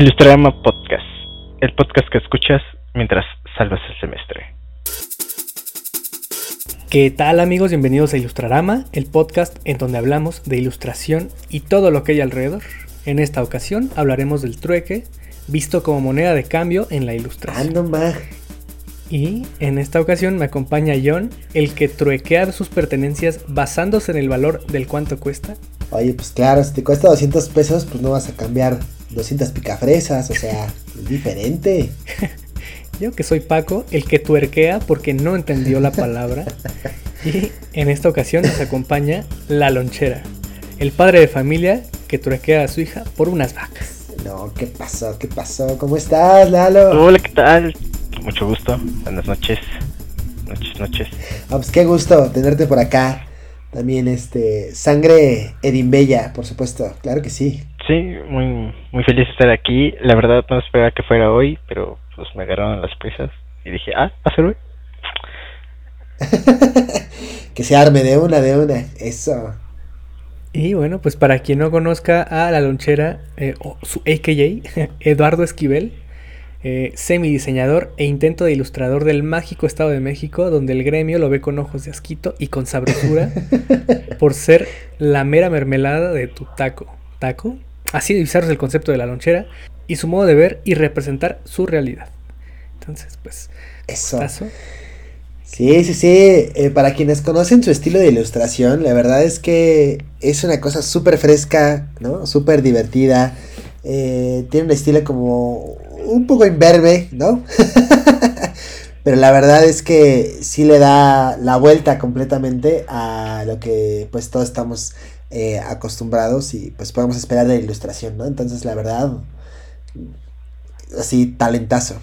Ilustrarama Podcast, el podcast que escuchas mientras salvas el semestre. ¿Qué tal amigos? Bienvenidos a Ilustrarama, el podcast en donde hablamos de ilustración y todo lo que hay alrededor. En esta ocasión hablaremos del trueque, visto como moneda de cambio en la ilustración. Ando más. Y en esta ocasión me acompaña John, el que truequea sus pertenencias basándose en el valor del cuánto cuesta. Oye, pues claro, si te cuesta 200 pesos, pues no vas a cambiar 200 picafresas, o sea, es diferente. Yo que soy Paco, el que tuerquea porque no entendió la palabra. Y en esta ocasión nos acompaña la lonchera, el padre de familia que tuerquea a su hija por unas vacas. No, ¿qué pasó? ¿Qué pasó? ¿Cómo estás, Lalo? Hola, ¿qué tal? Mucho gusto. Buenas noches. Noches, noches. Ah, pues qué gusto tenerte por acá. También, este, sangre Edimbella, por supuesto. Claro que sí. Sí, muy, muy feliz de estar aquí. La verdad no esperaba que fuera hoy, pero pues me agarraron las prisas. Y dije, ah, ¿va a ser hoy? que se arme de una, de una. Eso. Y bueno, pues para quien no conozca a la lonchera, eh, o su AKJ, Eduardo Esquivel, eh, semidiseñador e intento de ilustrador del mágico Estado de México, donde el gremio lo ve con ojos de asquito y con sabrosura por ser la mera mermelada de tu taco. ¿Taco? Así de bizarro es el concepto de la lonchera y su modo de ver y representar su realidad. Entonces, pues, Eso. Sí, sí, sí. Eh, para quienes conocen su estilo de ilustración, la verdad es que es una cosa súper fresca, ¿no? Súper divertida. Eh, tiene un estilo como un poco imberbe, ¿no? Pero la verdad es que sí le da la vuelta completamente a lo que pues todos estamos eh, acostumbrados y pues podemos esperar de la ilustración, ¿no? Entonces la verdad, así talentazo.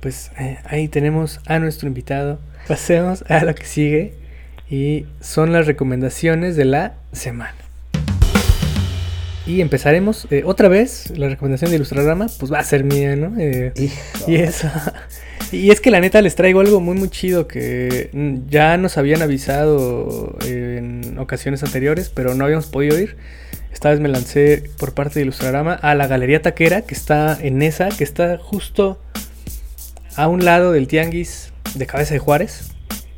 Pues eh, ahí tenemos a nuestro invitado. Pasemos a lo que sigue y son las recomendaciones de la semana. Y empezaremos eh, otra vez. La recomendación de Ilustrarama, pues va a ser mía, ¿no? Eh, y eso. Y es que la neta les traigo algo muy muy chido que mm, ya nos habían avisado ocasiones anteriores, pero no habíamos podido ir. Esta vez me lancé por parte de Ilustrarama a la Galería Taquera, que está en esa, que está justo a un lado del Tianguis de Cabeza de Juárez.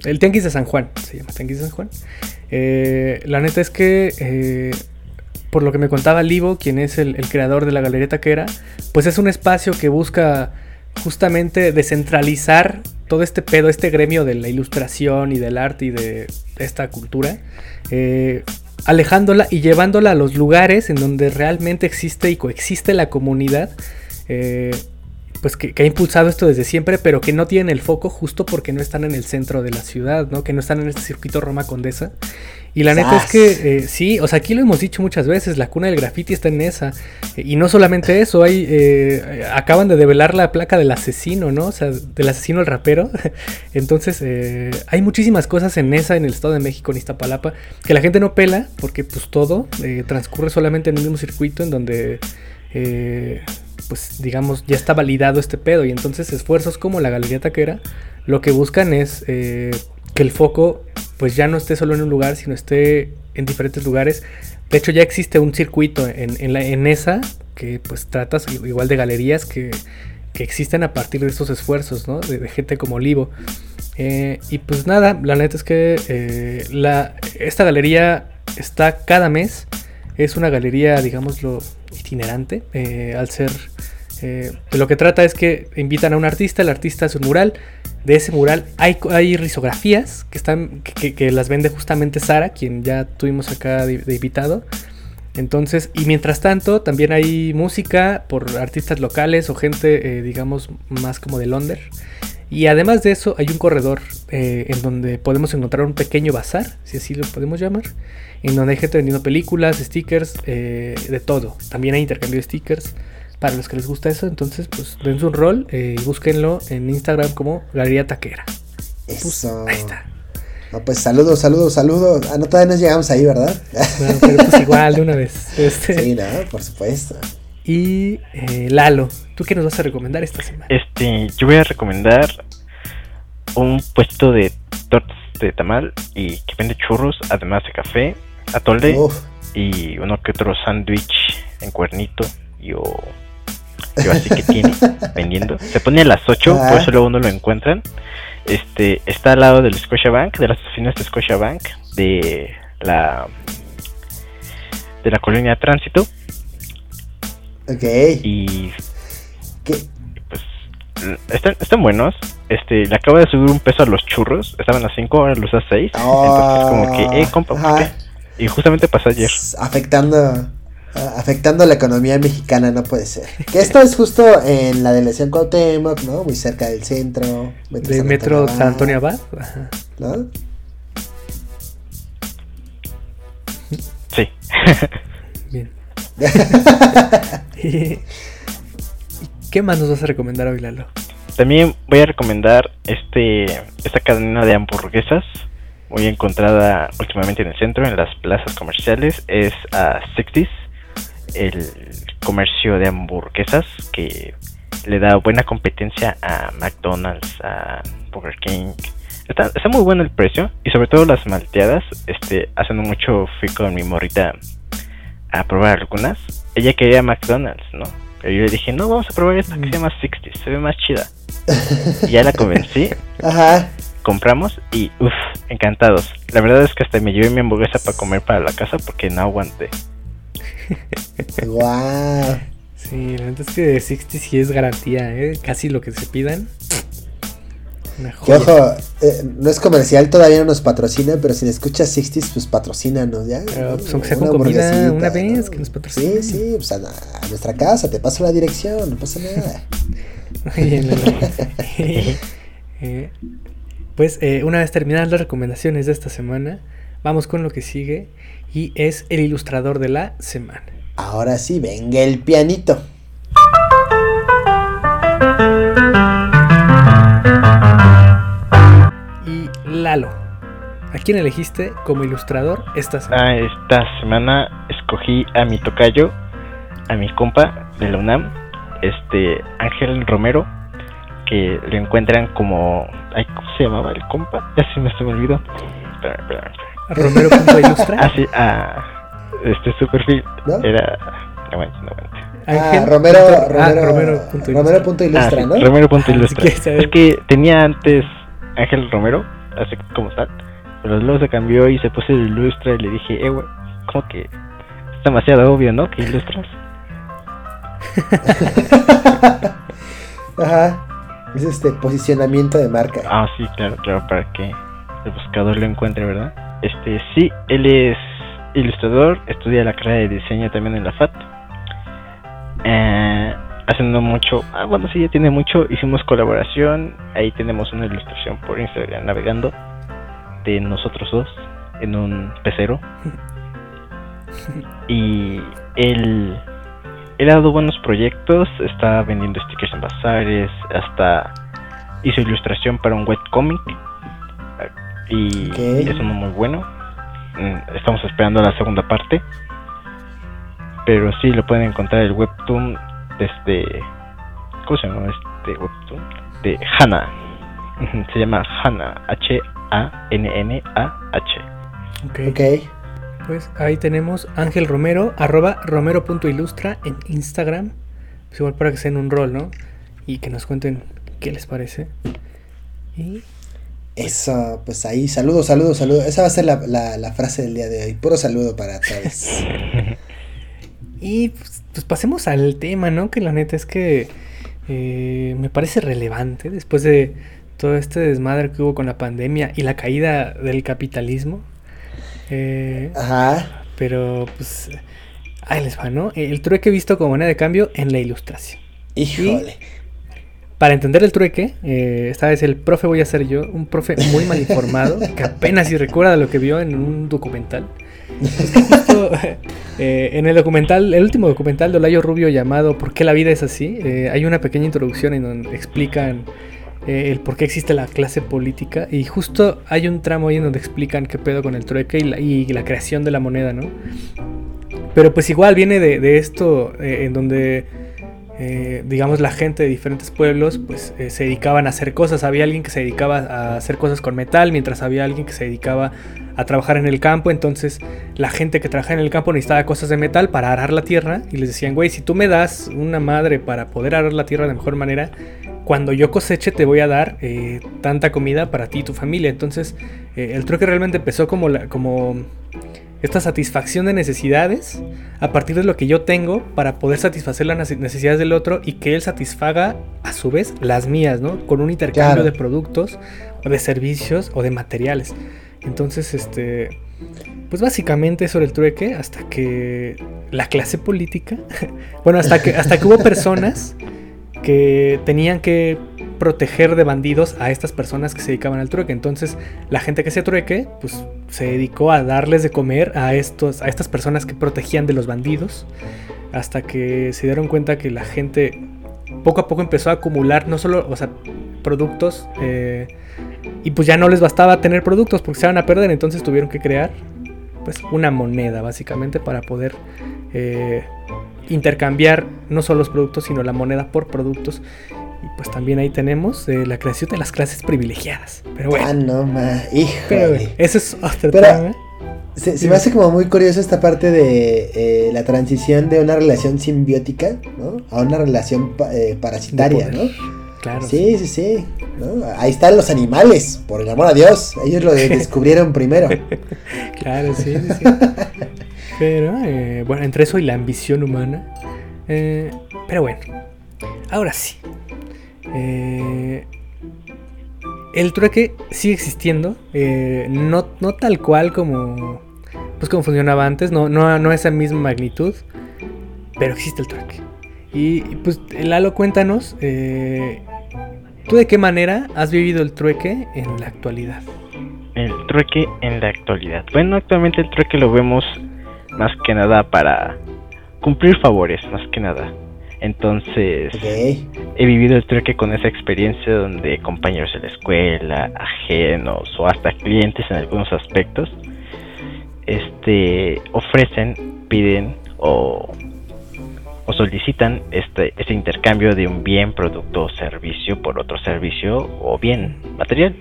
El Tianguis de San Juan, se llama Tianguis de San Juan. Eh, la neta es que, eh, por lo que me contaba Livo, quien es el, el creador de la Galería Taquera, pues es un espacio que busca justamente descentralizar todo este pedo, este gremio de la ilustración y del arte y de esta cultura, eh, alejándola y llevándola a los lugares en donde realmente existe y coexiste la comunidad. eh, pues que, que ha impulsado esto desde siempre, pero que no tienen el foco justo porque no están en el centro de la ciudad, ¿no? Que no están en este circuito Roma Condesa. Y la neta es que eh, sí, o sea, aquí lo hemos dicho muchas veces, la cuna del graffiti está en esa. Eh, y no solamente eso, hay eh, acaban de develar la placa del asesino, ¿no? O sea, del asesino el rapero. Entonces, eh, hay muchísimas cosas en esa, en el Estado de México, en Iztapalapa, que la gente no pela, porque pues todo transcurre solamente en un mismo circuito en donde... eh, pues digamos, ya está validado este pedo. Y entonces esfuerzos como la Galería Taquera lo que buscan es eh, que el foco pues ya no esté solo en un lugar, sino esté en diferentes lugares. De hecho ya existe un circuito en, en, esa que pues trata igual de galerías que, que existen a partir de estos esfuerzos, ¿no? De, de gente como Olivo. Eh, y pues nada, la neta es que eh, la, esta galería está cada mes. Es una galería, digámoslo, itinerante. eh, al ser. Eh, de lo que trata es que invitan a un artista, el artista hace un mural. De ese mural hay, hay risografías que, están, que, las vende justamente Sara, quien ya tuvimos acá de, invitado. Entonces, y mientras tanto, también hay música por artistas locales o gente, eh, digamos, más como de Londres. Y además de eso, hay un corredor eh, en donde podemos encontrar un pequeño bazar, si así lo podemos llamar, en donde hay gente vendiendo películas, stickers, de todo. También hay intercambio de stickers para los que les gusta eso. Entonces, pues dense un rol eh, y búsquenlo en Instagram como Galería Taquera. Pues, Eso. ahí está. No, pues saludos, saludos, saludos. Ah, no, todavía no llegamos ahí, ¿verdad? Bueno, pero pues igual, de una vez. Este, sí, no, por supuesto. Y eh, Lalo, ¿tú qué nos vas a recomendar esta semana? Este, yo voy a recomendar un puesto de tortas de tamal y que vende churros, además de café, atole Uf, y uno que otro sándwich en cuernito yo así que tiene vendiendo. Se pone a las 8, por eso luego no lo encuentran. Este está al lado del Scotiabank, de las oficinas de Scotiabank, de la de la colonia Tránsito. Ok. Y pues están, están buenos. Este, le acaba de subir un peso a los churros. Estaban a 5, ahora los a 6. Entonces como que, eh, compa, Y justamente pasó ayer. Afectando afectando la economía mexicana, no puede ser. Que esto es justo en la delegación Cuauhtémoc, ¿no? Muy cerca del centro. Metro de Metro San Antonio Abad. ¿No? Sí. Bien. ¿Qué más nos vas a recomendar hoy, Lalo? También voy a recomendar este esta cadena de hamburguesas muy encontrada últimamente en el centro, en las plazas comerciales, es a Sixties el comercio de hamburguesas que le da buena competencia a McDonald's, a Burger King. Está, está muy bueno el precio y sobre todo las malteadas. Este, hace mucho fui con mi morrita a probar algunas. Ella quería McDonald's, ¿no? Pero yo le dije, no, vamos a probar esta que se llama 60, se ve más chida. y ya la convencí. Ajá. Compramos y, uff, encantados. La verdad es que hasta me llevé mi hamburguesa para comer para la casa porque no aguanté. wow. Sí, la verdad es que 60 sí es garantía, ¿eh? Casi lo que se pidan. ojo, eh, no es comercial, todavía no nos patrocina, pero si escuchas 60 pues patrocínanos, ¿ya? Pero pues aunque sea con comida una vez que nos patrocina. Sí, sí, pues a, nuestra casa, te paso la dirección, no pasa nada. Eh, pues eh, una vez terminadas las recomendaciones de esta semana, vamos con lo que sigue y es el ilustrador de la semana. Ahora sí, venga el pianito. Y Lalo, ¿a quién elegiste como ilustrador esta semana? Ah, esta semana escogí a mi tocayo, a mi compa de la UNAM, este Ángel Romero, que lo encuentran como... Ay, ¿Cómo se llamaba el compa? Ya se me, se me olvidó. Espérame, espérame. Romero.ilustra. ah, sí, ah, este su perfil era. No aguante, no aguante. Ah, Romero, Romero, Romero. Romero. Ilustra, ah, ¿no? Romero.ilustra. Ah, es que tenía antes Ángel Romero, así como tal, pero luego se cambió y se puso el ilustra y le dije, eh, güey, como que es demasiado obvio, ¿no? Que ilustras. Ajá. Es este posicionamiento de marca. Ah, sí, claro, claro, para que el buscador lo encuentre, ¿verdad? Este, sí, él es ilustrador, estudia la carrera de diseño también en la FAT. Eh, haciendo mucho, ah, bueno, sí, ya tiene mucho. Hicimos colaboración, ahí tenemos una ilustración por Instagram navegando de nosotros dos en un pecero. y él, él ha dado buenos proyectos, está vendiendo stickers en bazares, hasta hizo ilustración para un webcomic y es uno muy bueno. Mm, estamos esperando la segunda parte. Pero sí lo pueden encontrar el webtoon desde. ¿Cómo se llama este webtoon? De Hana. Se llama Hana. H-A-N-N-A-H. Ok. Pues ahí tenemos Ángel Romero, arroba romero.ilustra en Instagram. Pues igual para que sean un rol, ¿no? Y que nos cuenten qué les parece. Y eso, pues ahí, saludos, saludos, saludos. Esa va a ser la, frase del día de hoy. Puro saludo para todos. y pues, pues, pasemos al tema, ¿no? Que la neta es que eh, me parece relevante después de todo este desmadre que hubo con la pandemia y la caída del capitalismo. Eh, Ajá. Pero pues ahí les va, ¿no? El trueque visto como moneda de cambio en la ilustración. Híjole. Para entender el trueque, eh, esta vez el profe voy a ser yo, un profe muy mal informado, que apenas si recuerda lo que vio en un documental. Eh, en el documental, el último documental de Olayo Rubio llamado ¿Por qué la vida es así? Eh, hay una pequeña introducción en donde explican el por qué existe la clase política y justo hay un tramo ahí en donde explican qué pedo con el trueque y la, creación de la moneda, ¿no? Pero pues igual viene de, de esto en donde eh, digamos, la gente de diferentes pueblos, pues eh, se dedicaban a hacer cosas. Había alguien que se dedicaba a hacer cosas con metal, mientras había alguien que se dedicaba a trabajar en el campo. Entonces, la gente que trabajaba en el campo necesitaba cosas de metal para arar la tierra. Y les decían, güey, si tú me das una madre para poder arar la tierra de mejor manera, cuando yo coseche te voy a dar eh, tanta comida para ti y tu familia. Entonces, el trueque realmente empezó como, la, como esta satisfacción de necesidades a partir de lo que yo tengo para poder satisfacer las necesidades del otro y que él satisfaga a su vez las mías, ¿no? Con un intercambio de productos o de servicios o de materiales. Entonces, este, pues básicamente eso era el trueque hasta que la clase política, bueno, hasta que, hasta que hubo personas que tenían que proteger de bandidos a estas personas que se dedicaban al trueque. Entonces, la gente que hacía trueque, pues se dedicó a darles de comer a, estos, a estas personas que protegían de los bandidos. Hasta que se dieron cuenta que la gente poco a poco empezó a acumular no solo, o sea, productos. Eh, y pues ya no les bastaba tener productos porque se iban a perder. Entonces tuvieron que crear pues una moneda básicamente para poder eh, intercambiar no solo los productos, sino la moneda por productos. Y pues también ahí tenemos eh, la creación de las clases privilegiadas. Pero bueno. Ah, no, ma. Hijo. Pero eso es otro tema. Se, me hace como muy curioso esta parte de eh, la transición de una relación simbiótica, ¿no? A una relación eh, parasitaria, ¿no? Claro. Sí, sí, sí. Ahí están los animales, por el amor a Dios. Ellos lo descubrieron primero. claro, sí, sí. sí. Pero, bueno, entre eso y la ambición humana. pero bueno, ahora sí. Eh, el trueque sigue existiendo, eh, no, no, tal cual como, pues como funcionaba antes, no, no, no esa misma magnitud, pero existe el trueque. Y pues Lalo, cuéntanos, eh, ¿tú de qué manera has vivido el trueque en la actualidad? El trueque en la actualidad. Bueno, actualmente el trueque lo vemos más que nada para cumplir favores, más que nada. Entonces, he vivido el trueque con esa experiencia donde compañeros de la escuela, ajenos o hasta clientes en algunos aspectos, este, ofrecen, piden o, solicitan este, este intercambio de un bien, producto o servicio por otro servicio o bien material.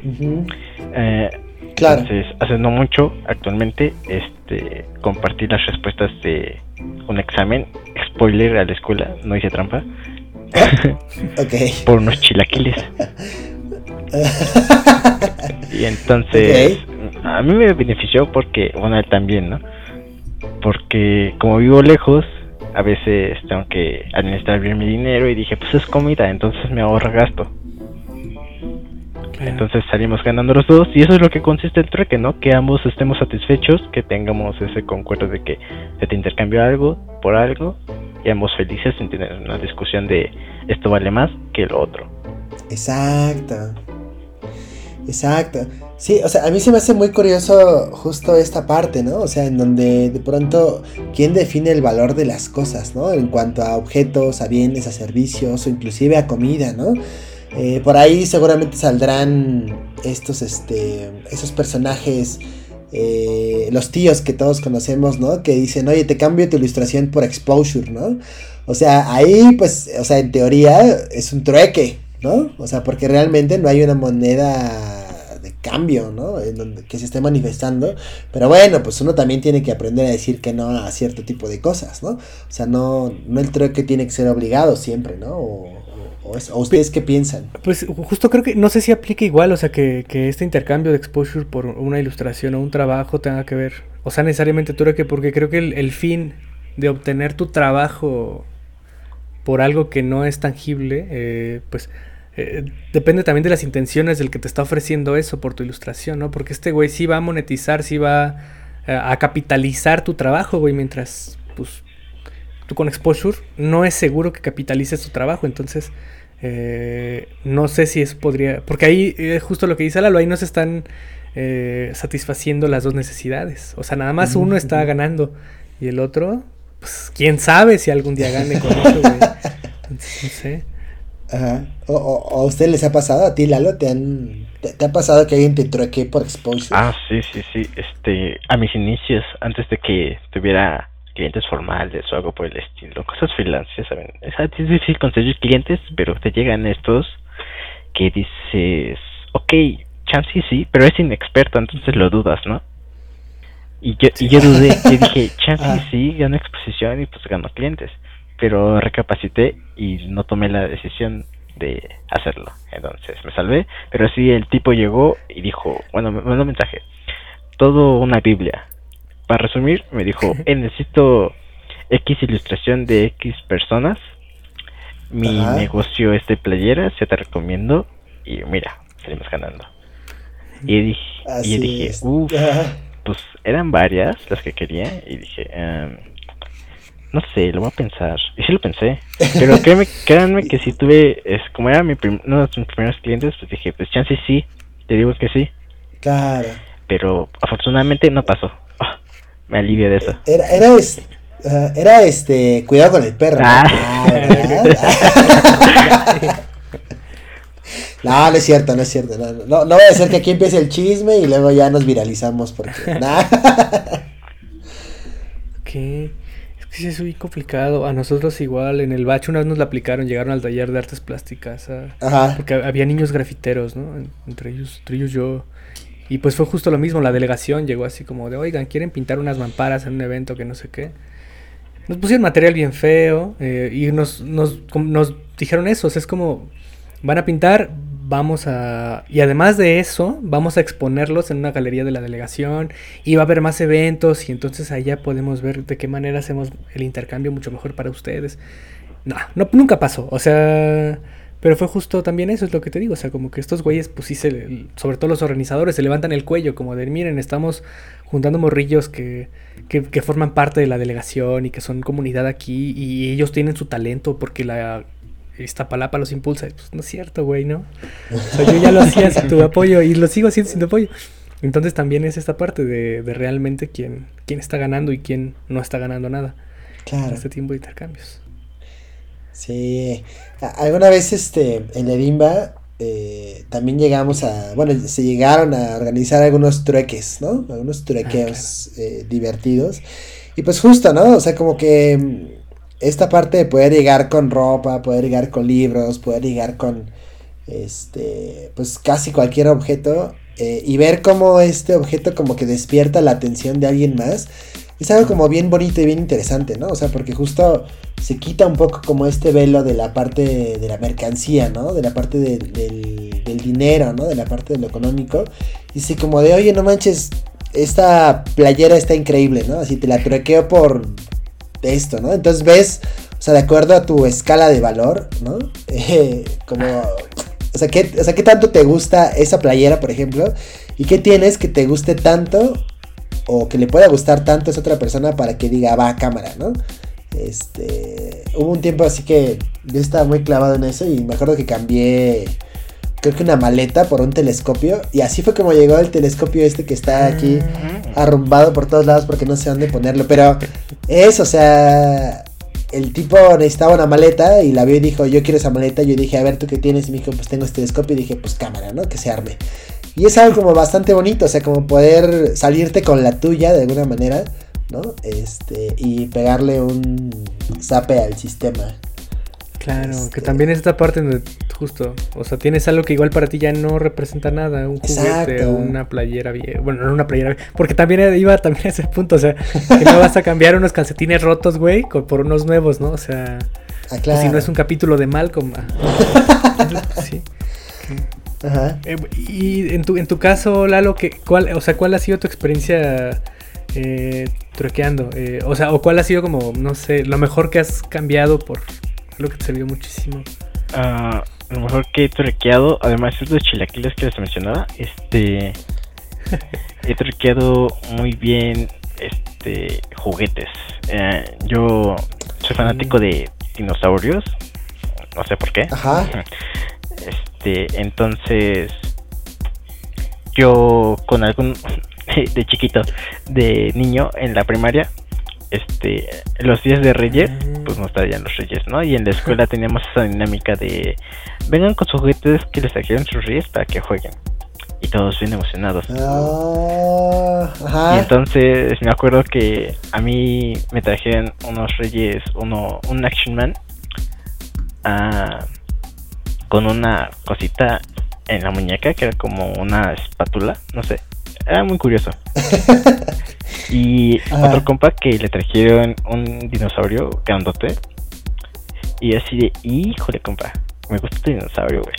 Eh, entonces, hace no mucho, actualmente, este, compartí las respuestas de un examen spoiler a la escuela, no hice trampa. Por unos chilaquiles. y entonces, a mí me benefició porque, bueno, él también, ¿no? Porque como vivo lejos, a veces tengo que administrar bien mi dinero y dije, pues es comida, entonces me ahorra gasto. Entonces salimos ganando los dos y eso es lo que consiste el trueque, ¿no? Que ambos estemos satisfechos, que tengamos ese concuerdo de que se te intercambió algo por algo y ambos felices sin tener una discusión de esto vale más que lo otro. Exacto. Exacto. Sí, o sea, a mí se me hace muy curioso justo esta parte, ¿no? O sea, en donde de pronto, ¿quién define el valor de las cosas, ¿no? En cuanto a objetos, a bienes, a servicios o inclusive a comida, ¿no? Eh, por ahí seguramente saldrán estos, este, esos personajes, eh, los tíos que todos conocemos, ¿no? Que dicen, oye, te cambio tu ilustración por exposure, ¿no? O sea, ahí, pues, o sea, en teoría es un trueque, ¿no? O sea, porque realmente no hay una moneda de cambio, ¿no? En donde, que se esté manifestando. Pero bueno, pues uno también tiene que aprender a decir que no a cierto tipo de cosas, ¿no? O sea, no, no el trueque tiene que ser obligado siempre, ¿no? O, ¿O, ustedes qué piensan? Pues justo creo que no sé si aplica igual, o sea, que, este intercambio de exposure por una ilustración o un trabajo tenga que ver, o sea, necesariamente tú que porque creo que el, fin de obtener tu trabajo por algo que no es tangible, eh, pues eh, depende también de las intenciones del que te está ofreciendo eso por tu ilustración, ¿no? Porque este güey sí va a monetizar, sí va eh, a capitalizar tu trabajo, güey, mientras, pues, tú con exposure no es seguro que capitalices tu trabajo, entonces eh, no sé si eso podría. Porque ahí, es eh, justo lo que dice Lalo, ahí no se están eh, satisfaciendo las dos necesidades. O sea, nada más uno está ganando y el otro, pues quién sabe si algún día gane con eso, güey. Entonces, no sé. Ajá. O, a usted les ha pasado, a ti, Lalo, te han. ¿Te, ha pasado que alguien te trueque por exposure? Ah, sí, sí, sí. Este, a mis inicios, antes de que tuviera clientes formales o algo por el estilo, cosas freelance, ya saben. Es, es difícil conseguir clientes, pero te llegan estos que dices, ok, chance sí, pero es inexperto, entonces lo dudas, ¿no? Y yo, y yo dudé, yo dije, chance Ah. sí, gano exposición y pues gano clientes. Pero recapacité y no tomé la decisión de hacerlo. Entonces me salvé, pero sí el tipo llegó y dijo, bueno, me mandó un mensaje, todo una Biblia. Para resumir, me dijo, eh, necesito X ilustración de X personas. Mi Ajá. negocio es de playeras, yo te recomiendo. Y mira, salimos ganando. Y dije, y dije, uff, pues eran varias las que quería. Y dije, em, no sé, lo voy a pensar. Y sí lo pensé. Pero créanme, créanme que si tuve, es como era mi uno de mis primeros clientes, pues dije, pues chance sí, te digo que sí. Claro. Pero afortunadamente no pasó. Ah, me alivio de eso. Era, era, es- ajá, era este, cuidado con el perro. ¿no? Ah. Ah, ¿verdad? No, no es cierto, no es cierto. No, no, no voy a hacer que aquí empiece el chisme y luego ya nos viralizamos porque. ¿Qué? Es que sí es muy complicado. A nosotros igual, en el bacho una vez nos la aplicaron, llegaron al taller de artes plásticas. a- Ajá. Porque había niños grafiteros, ¿no? En- Entre ellos, entre ellos yo. Y pues fue justo lo mismo, la delegación llegó así como de, oigan, ¿quieren pintar unas mamparas en un evento que no sé qué? Nos pusieron material bien feo eh, y nos, nos, nos dijeron eso, o sea, es como, van a pintar, vamos a... Y además de eso, vamos a exponerlos en una galería de la delegación y va a haber más eventos y entonces allá podemos ver de qué manera hacemos el intercambio mucho mejor para ustedes. No, no nunca pasó, o sea... Pero fue justo también eso, es lo que te digo. O sea, como que estos güeyes, pues sí, se, sobre todo los organizadores, se levantan el cuello, como de, miren, estamos juntando morrillos que, que, que forman parte de la delegación y que son comunidad aquí y ellos tienen su talento porque la Iztapalapa los impulsa. Pues no es cierto, güey, ¿no? O sea, yo ya lo hacía sin tu apoyo y lo sigo haciendo sin tu apoyo. Entonces también es esta parte de, de realmente quién, quién está ganando y quién no está ganando nada en Claro. este tiempo de intercambios. Sí. Alguna vez este, en Edimba eh, también llegamos a. Bueno, se llegaron a organizar algunos trueques, ¿no? Algunos truequeos eh, divertidos. Y pues justo, ¿no? O sea, como que mm, esta parte de poder llegar con ropa, poder llegar con libros, poder llegar con. Este. Pues casi cualquier objeto. eh, y ver cómo este objeto como que despierta la atención de alguien más. Es algo como bien bonito y bien interesante, ¿no? O sea, porque justo se quita un poco como este velo de la parte de la mercancía, ¿no? De la parte de- del, dinero, ¿no? De la parte de lo económico. Y así como de, oye, no manches, esta playera está increíble, ¿no? Así te la truequeo por esto, ¿no? Entonces ves, o sea, de acuerdo a tu escala de valor, ¿no? Eh, como, o sea, ¿qué, o sea, ¿qué tanto te gusta esa playera, por ejemplo? ¿Y qué tienes que te guste tanto o que le pueda gustar tanto a esa otra persona para que diga, va a cámara, ¿no? Este, hubo un tiempo así que yo estaba muy clavado en eso y me acuerdo que cambié, creo que una maleta por un telescopio y así fue como llegó el telescopio este que está aquí arrumbado por todos lados porque no sé dónde ponerlo, pero es, o sea, el tipo necesitaba una maleta y la vio y dijo, yo quiero esa maleta, yo dije, a ver, ¿tú qué tienes? Y me dijo, pues tengo este telescopio y dije, pues cámara, ¿no? Que se arme. Y es algo como bastante bonito, o sea, como poder salirte con la tuya de alguna manera, ¿no? Este, y pegarle un zape al sistema. Claro, Este- que también es esta parte donde justo, o sea, tienes algo que igual para ti ya no representa nada, un juguete Exacto. o una playera vieja, bueno, no una playera vieja, porque también iba también a ese punto, o sea, que no vas a cambiar unos calcetines rotos, güey, por unos nuevos, ¿no? O sea, Ah, pues si no es un capítulo de Malcolm. ah. sí. Ajá. Eh, y en tu, en tu caso, Lalo, ¿qué, cuál, o sea, ¿cuál ha sido tu experiencia eh, truequeando? Eh, o sea, o cuál ha sido como, no sé, lo mejor que has cambiado por algo que te sirvió muchísimo. Ah, lo mejor que he truqueado, además de los chilaquiles que les mencionaba, este he truqueado muy bien este juguetes. Eh, yo soy fanático de dinosaurios, no sé por qué. Ajá. Este, entonces yo con algún de chiquito, de niño en la primaria, este, los días de Reyes, pues nos traían los Reyes, ¿no? Y en la escuela teníamos esa dinámica de vengan con sus juguetes que les trajeron sus Reyes para que jueguen. Y todos bien emocionados. Ah, Y entonces me acuerdo que a mí me trajeron unos reyes, uno, un Action Man ah, con una cosita en la muñeca que era como una espátula, no sé, era muy curioso. y otro compa que le trajeron un dinosaurio grandote y así de, híjole compa, me gusta este dinosaurio, güey.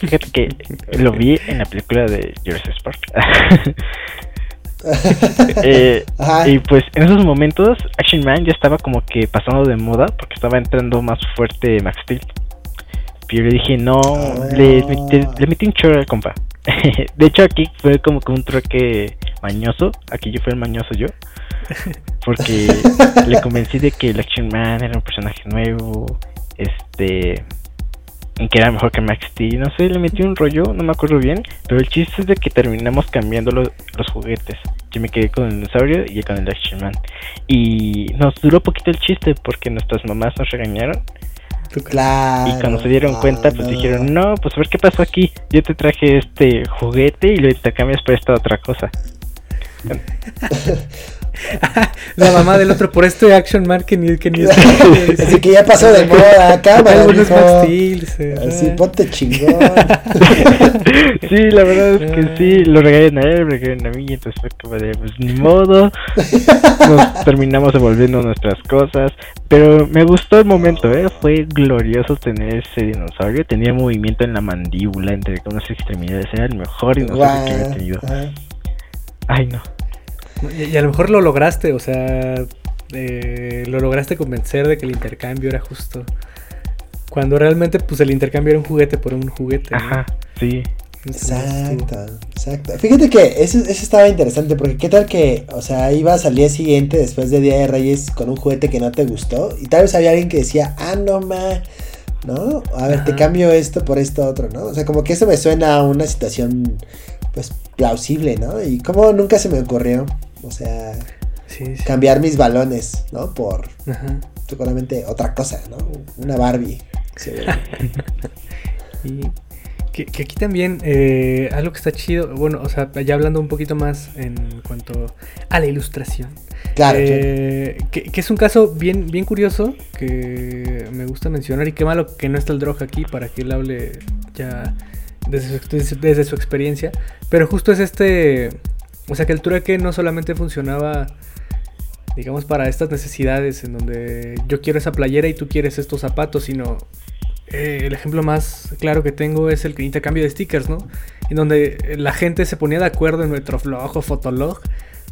Fíjate que lo vi en la película de Jurassic Park. Eh, y pues en esos momentos Action Man ya estaba como que pasando de moda porque estaba entrando más fuerte Max Steel. Pero yo le dije, no, le, le, metí un chorro al compa. de hecho aquí fue como que un troque mañoso. Aquí yo fui el mañoso yo. Porque le convencí de que el Action Man era un personaje nuevo. Este en que era mejor que Max Steel, no sé, le metí un rollo, no me acuerdo bien, pero el chiste es de que terminamos cambiando los, juguetes. Yo me quedé con el dinosaurio y con el Action Man. Y nos duró poquito el chiste porque nuestras mamás nos regañaron. Claro, y cuando se dieron cuenta, pues dijeron, no, pues a ver qué pasó aquí. Yo te traje este juguete y lo intercambias por esta otra cosa. la mamá del otro por este Action Man que ni, que ni Así que ya pasó de moda, cámara. Algunos Así, ponte chingón. sí, la verdad es que sí, lo regalan a él, regalan a mí, entonces fue como de, pues ni modo. Nos terminamos devolviendo nuestras cosas. Pero me gustó el momento, ¿eh? Fue glorioso tener ese dinosaurio. Tenía movimiento en la mandíbula, entre unas extremidades. Era el mejor dinosaurio que había tenido. Ay, no. Y, a lo mejor lo lograste, o sea, eh, lo lograste convencer de que el intercambio era justo. Cuando realmente, pues el intercambio era un juguete por un juguete. Ajá, sí. Exacto, exacto. Fíjate que eso, eso, estaba interesante, porque qué tal que, o sea, ibas al día siguiente, después de Día de Reyes, con un juguete que no te gustó, y tal vez había alguien que decía, ah, no, ma, ¿no? A ver, te cambio esto por esto otro, ¿no? O sea, como que eso me suena a una situación, pues, plausible, ¿no? Y como nunca se me ocurrió. O sea, cambiar mis balones, ¿no? Por seguramente otra cosa, ¿no? Una Barbie. y que, aquí también, eh, algo que está chido, bueno, o sea, ya hablando un poquito más en cuanto a la ilustración. Claro. Eh, que, es un caso bien, bien curioso que me gusta mencionar y qué malo que no está el Drog aquí para que él hable ya desde desde su experiencia. Pero justo es este o sea que el trueque no solamente funcionaba, digamos, para estas necesidades en donde yo quiero esa playera y tú quieres estos zapatos, sino eh, el ejemplo más claro que tengo es el intercambio de stickers, ¿no? En donde la gente se ponía de acuerdo en Metroflog o Fotolog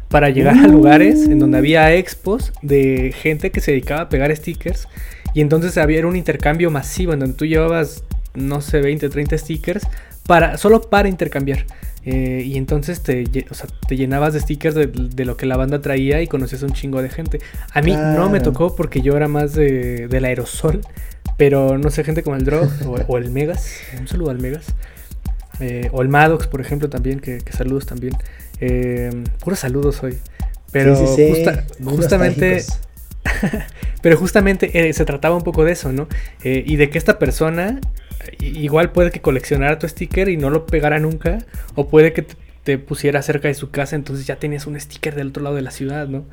para llegar a lugares en donde había expos de gente que se dedicaba a pegar stickers y entonces había un intercambio masivo en donde tú llevabas, no sé, 20, 30 stickers para, solo para intercambiar. Eh, y entonces te, te llenabas de stickers de, lo que la banda traía y conocías a un chingo de gente. A mí no me tocó porque yo era más de, del aerosol, pero no sé, gente como el Drog o, el Megas. Un saludo al Megas. Eh, o el Maddox, por ejemplo, también, que, saludos también. Eh, puros saludos hoy. Pero justamente... pero justamente se trataba un poco de eso, ¿no? y de que esta persona igual puede que coleccionara tu sticker y no lo pegara nunca, o puede que te, pusiera cerca de su casa, entonces ya tenías un sticker del otro lado de la ciudad, ¿no?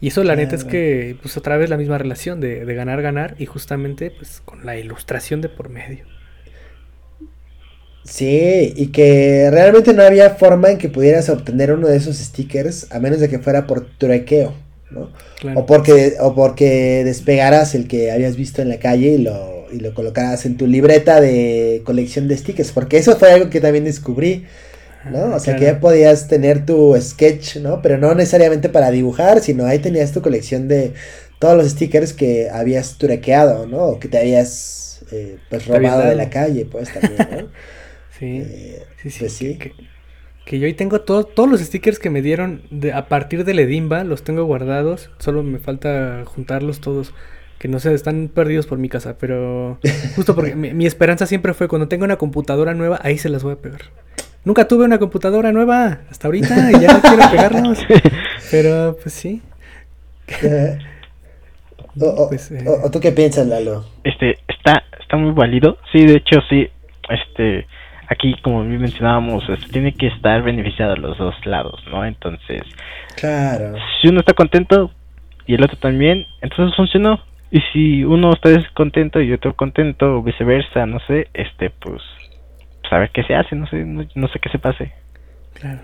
Y eso la neta es que, pues otra vez la misma relación de, ganar, ganar, y justamente pues con la ilustración de por medio. Sí, y que realmente no había forma en que pudieras obtener uno de esos stickers a menos de que fuera por truequeo, ¿no? O porque, o porque despegaras el que habías visto en la calle y lo y lo colocaras en tu libreta de colección de stickers, porque eso fue algo que también descubrí, ¿no? O sea, que ya podías tener tu sketch, ¿no? Pero no necesariamente para dibujar, sino ahí tenías tu colección de todos los stickers que habías turequeado, ¿no? O que te habías, eh, pues, robado de la calle, pues, también, ¿no? sí, eh, sí, sí, pues, sí. Que, yo ahí tengo todos los stickers que me dieron de, a partir del Edimba, los tengo guardados, solo me falta juntarlos todos que no sé, están perdidos por mi casa, pero justo porque mi, esperanza siempre fue cuando tenga una computadora nueva, ahí se las voy a pegar. Nunca tuve una computadora nueva hasta ahorita y ya no quiero pegarnos. Pero pues sí. Pues, eh. o, tú qué piensas, Lalo? Este, está, está muy válido. Sí, de hecho, sí. Este, aquí como mencionábamos, tiene que estar beneficiado a los dos lados, ¿no? Entonces, claro. si uno está contento y el otro también, entonces funcionó. Y si uno está descontento y otro contento o viceversa, no sé, este, pues, saber pues, qué se hace, no sé, no, sé qué se pase. Claro.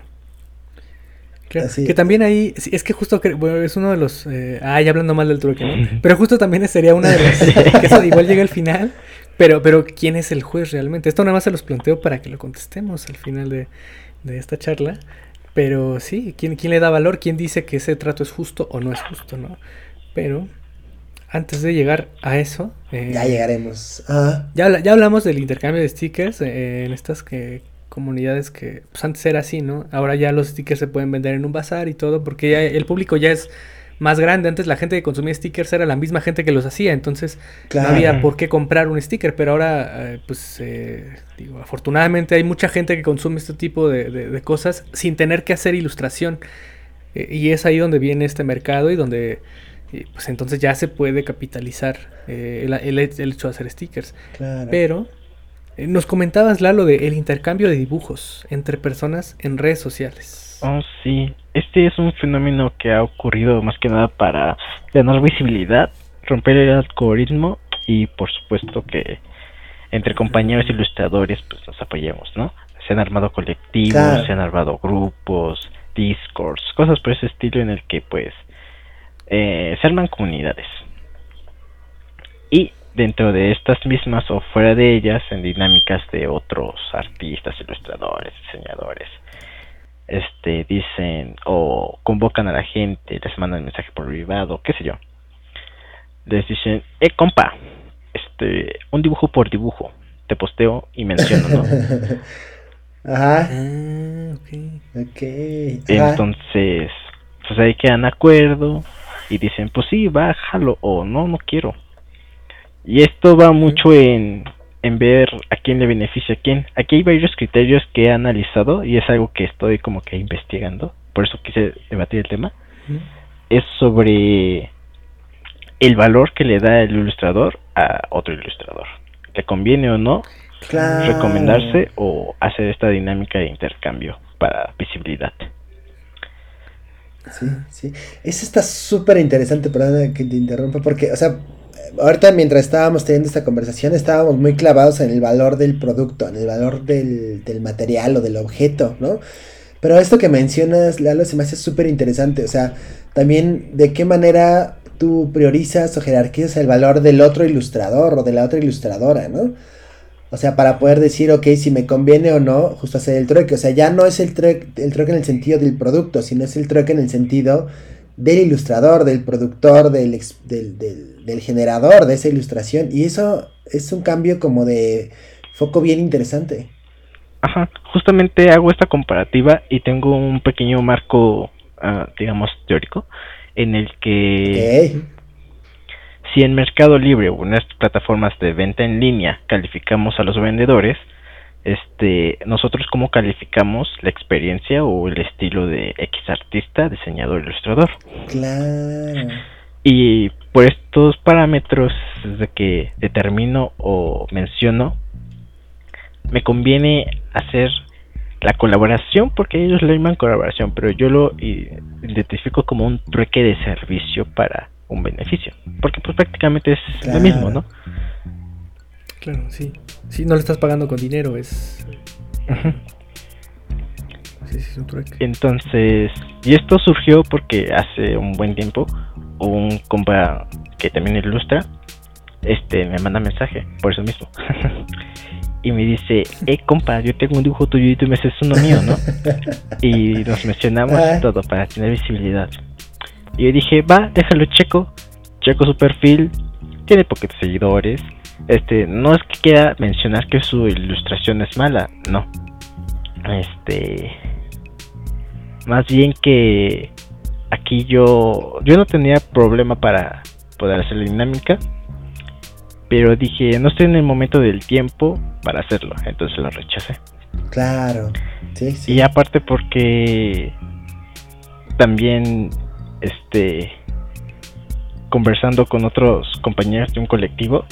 Que también ahí, es que justo bueno, es uno de los. Eh, ah, ya hablando mal del truque, ¿no? Pero justo también sería una de las. que eso igual llega al final. Pero, pero, ¿quién es el juez realmente? Esto nada más se los planteo para que lo contestemos al final de, de esta charla. Pero sí, ¿quién, ¿quién le da valor? ¿Quién dice que ese trato es justo o no es justo, no? Pero antes de llegar a eso. Eh, ya llegaremos. Ya, ya hablamos del intercambio de stickers eh, en estas que, comunidades que pues, antes era así, ¿no? Ahora ya los stickers se pueden vender en un bazar y todo, porque ya el público ya es más grande. Antes la gente que consumía stickers era la misma gente que los hacía, entonces no había por qué comprar un sticker, pero ahora, eh, pues, eh, digo, afortunadamente hay mucha gente que consume este tipo de, cosas sin tener que hacer ilustración. Eh, y es ahí donde viene este mercado y donde, pues, entonces ya se puede capitalizar el, el, hecho de hacer stickers. Pero eh, nos comentabas, Lalo, de el intercambio de dibujos entre personas en redes sociales. Oh, sí. Este es un fenómeno que ha ocurrido más que nada para ganar visibilidad, romper el algoritmo y por supuesto que entre compañeros ilustradores pues nos apoyemos, ¿no? Se han armado colectivos, se han armado grupos, discords, cosas por ese estilo en el que pues eh, se arman comunidades. Y dentro de estas mismas o fuera de ellas en dinámicas de otros artistas, ilustradores, diseñadores. Este dicen o convocan a la gente, les mandan mensaje por privado, qué sé yo. Les dicen, "Eh, compa, este, un dibujo por dibujo, te posteo y menciono, ¿no?" Ajá. Ah, okay. Entonces, pues ahí quedan acuerdo y dicen, "Pues sí, bájalo o no, no quiero." Y esto va mucho en, en ver a quién le beneficia a quién. Aquí hay varios criterios que he analizado y es algo que estoy como que investigando. Por eso quise debatir el tema. Es sobre el valor que le da el ilustrador a otro ilustrador. ¿Le conviene o no recomendarse o hacer esta dinámica de intercambio para visibilidad? Sí, sí. Eso está súper interesante, perdón que te interrumpa, porque, o sea, ahorita mientras estábamos teniendo esta conversación estábamos muy clavados en el valor del producto, en el valor del, del material o del objeto, ¿no? Pero esto que mencionas, Lalo, se me hace súper interesante. O sea, también de qué manera tú priorizas o jerarquizas el valor del otro ilustrador o de la otra ilustradora, ¿no? O sea, para poder decir, ok, si me conviene o no, justo hacer el trueque. O sea, ya no es el trueque, el trueque en el sentido del producto, sino es el trueque en el sentido del ilustrador, del productor, del, del, del, generador de esa ilustración. Y eso es un cambio como de foco bien interesante. Ajá, justamente hago esta comparativa y tengo un pequeño marco, ah, digamos, teórico, en el que si en Mercado Libre o en estas plataformas de venta en línea calificamos a los vendedores, este, nosotros cómo calificamos la experiencia o el estilo de X artista, diseñador, ilustrador. Claro. Y por estos parámetros de que determino o menciono, me conviene hacer la colaboración porque ellos le llaman colaboración, pero yo lo identifico como un trueque de servicio para un beneficio, porque pues prácticamente es lo mismo, ¿no? Claro, sí. Si no le estás pagando con dinero, es. Sí, sí, es un. Entonces, y esto surgió porque hace un buen tiempo un compa que también ilustra, este, me manda mensaje, por eso mismo. y me dice, eh, compa, yo tengo un dibujo tuyo y tú me haces uno mío, ¿no? y nos mencionamos ah. todo para tener visibilidad. Y yo dije, va, déjalo checo, checo su perfil, tiene poquitos seguidores, este, no es que quiera mencionar que su ilustración es mala, no. Este, más bien que aquí yo, yo no tenía problema para poder hacer la dinámica, pero dije, no estoy en el momento del tiempo para hacerlo, entonces lo rechacé. Claro, sí, sí. Y aparte porque también, este, conversando con otros compañeros de un colectivo,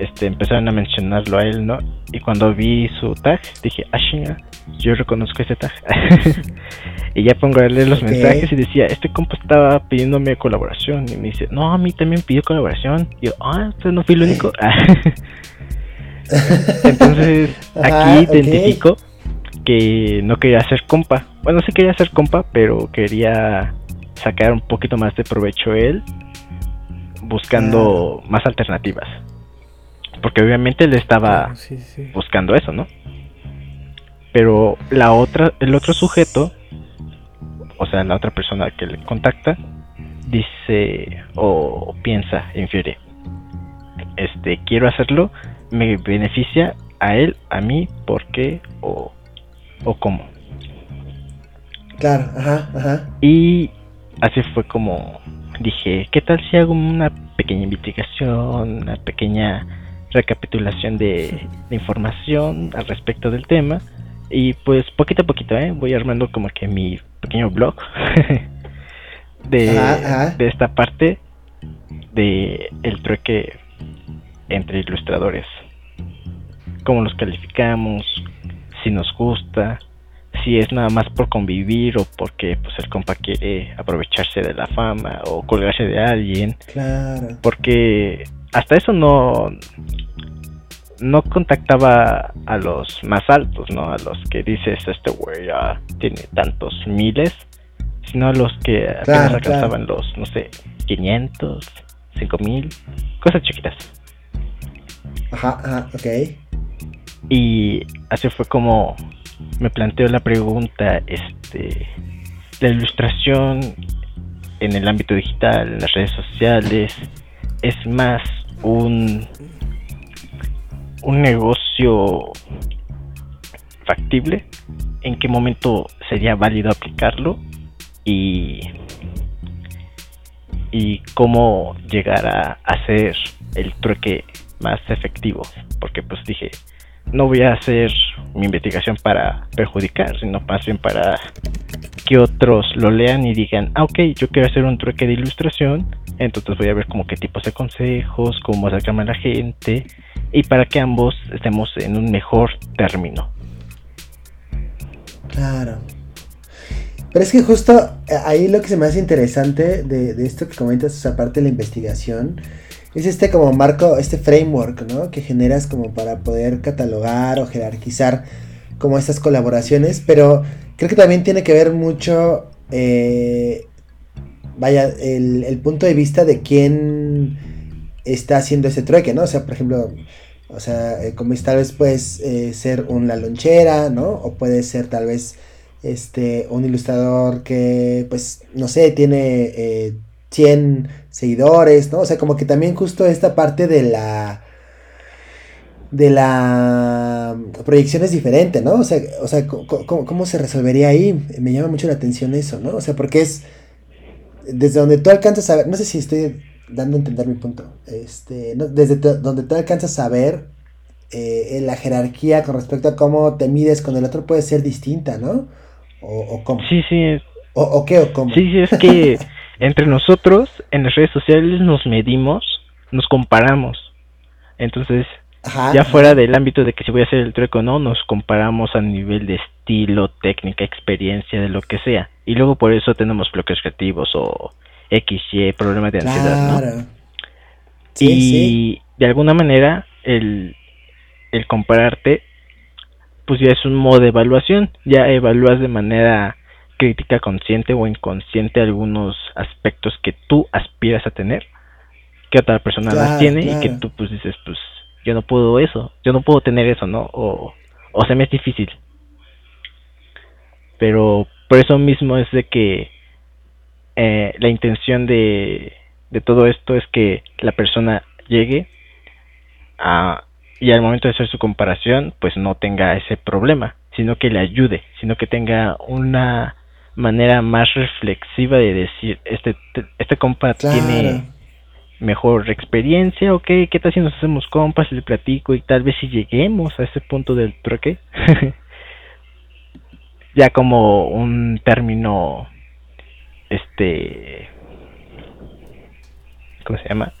este, empezaron a mencionarlo a él, ¿no? Y cuando vi su tag, dije, ah, chinga, yo reconozco ese tag. y ya pongo a leer los mensajes y decía, este compa estaba pidiéndome colaboración. Y me dice, no, a mí también pidió colaboración. Y yo, ah, usted no fui el único. Entonces, aquí identifico que no quería ser compa. Bueno, sí quería ser compa, pero quería sacar un poquito más de provecho él, buscando más alternativas. Porque obviamente él estaba buscando eso, ¿no? Pero la otra, el otro sujeto, o sea, la otra persona que le contacta, dice o piensa, infiere, este, quiero hacerlo, me beneficia a él, a mí, ¿por qué o, o cómo? Claro, ajá, ajá. Y así fue como dije, ¿qué tal si hago una pequeña investigación, una pequeña recapitulación de, información al respecto del tema? Y pues poquito a poquito, ¿eh? voy armando como que mi pequeño blog de, de esta parte de el trueque entre ilustradores. Cómo los calificamos, si nos gusta, si es nada más por convivir o porque pues el compa quiere aprovecharse de la fama o colgarse de alguien. Claro. Porque hasta eso no no contactaba a los más altos, ¿no? A los que dices este güey ya tiene tantos miles, sino a los que apenas alcanzaban los, no sé, 500, 5000, cosas chiquitas. Ajá, ajá, ok. Y así fue como me planteo la pregunta, este, la ilustración en el ámbito digital, en las redes sociales, es más un, un negocio factible, en qué momento sería válido aplicarlo y, y cómo llegar a hacer el trueque más efectivo, porque pues dije, no voy a hacer mi investigación para perjudicar, sino más bien para que otros lo lean y digan, ah, ok, yo quiero hacer un trueque de ilustración, entonces voy a ver como qué tipos de consejos, cómo acercarme a la gente, y para que ambos estemos en un mejor término. Claro. Pero es que justo eh, ahí lo que se me hace interesante de, esto que comentas, aparte de la investigación, es este como marco, este framework, ¿no? Que generas como para poder catalogar o jerarquizar como estas colaboraciones, pero creo que también tiene que ver mucho, eh, vaya, el, punto de vista de quién está haciendo ese trueque, ¿no? O sea, por ejemplo, o sea, eh, como tal vez puedes eh, ser una lonchera, ¿no? O puede ser tal vez este un ilustrador que, pues, no sé, tiene 100 seguidores, ¿no? O sea, como que también justo esta parte de la de la proyección es diferente, ¿no? O sea, o sea ¿cómo, se resolvería ahí? Me llama mucho la atención eso, ¿no? O sea, porque es desde donde tú alcanzas a ver, no sé si estoy dando a entender mi punto, este, desde donde tú alcanzas a ver eh, la jerarquía con respecto a cómo te mides con el otro puede ser distinta, ¿no? O, o cómo. Sí, sí. O, o qué o cómo. Sí, sí, es que entre nosotros en las redes sociales nos medimos, nos comparamos. Entonces, ya fuera del ámbito de que si voy a hacer el trueco o no, nos comparamos a nivel de estilo, técnica, experiencia, de lo que sea. Y luego por eso tenemos bloques creativos o XY, problemas de ansiedad, ¿no? y de alguna manera el, el compararte, pues ya es un modo de evaluación, ya evalúas de manera crítica consciente o inconsciente algunos aspectos que tú aspiras a tener, que otra persona las tiene y que tú pues dices, pues yo no puedo eso, yo no puedo tener eso, ¿no? O, o se me es difícil. Pero por eso mismo es de que eh, la intención de, de todo esto es que la persona llegue a, y al momento de hacer su comparación, pues no tenga ese problema, sino que le ayude, sino que tenga una manera más reflexiva de decir, este, este compa tiene mejor experiencia, ok, ¿qué tal si nos hacemos compas, le platico y tal vez si lleguemos a ese punto del truque? ya como un término, este, ¿cómo se llama?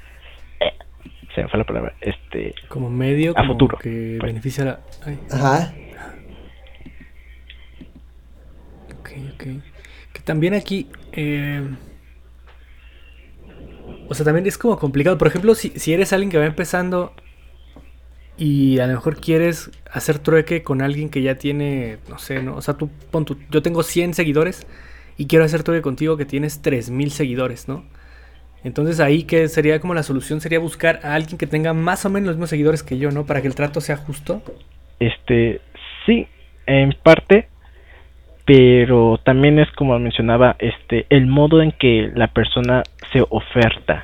se me fue la palabra, este... Como medio, a futuro, que pues. beneficia a la... ay. Ajá. Ok, ok. Que también aquí. eh, o sea, también es como complicado. Por ejemplo, si, si eres alguien que va empezando y a lo mejor quieres hacer trueque con alguien que ya tiene, no sé, ¿no? O sea, tú pon tu- yo tengo 100 seguidores y quiero hacer trueque contigo que tienes 3000 seguidores, ¿no? Entonces ahí que sería como la solución sería buscar a alguien que tenga más o menos los mismos seguidores que yo, ¿no? Para que el trato sea justo. Este, sí, en parte, pero también es como mencionaba, este, el modo en que la persona se oferta.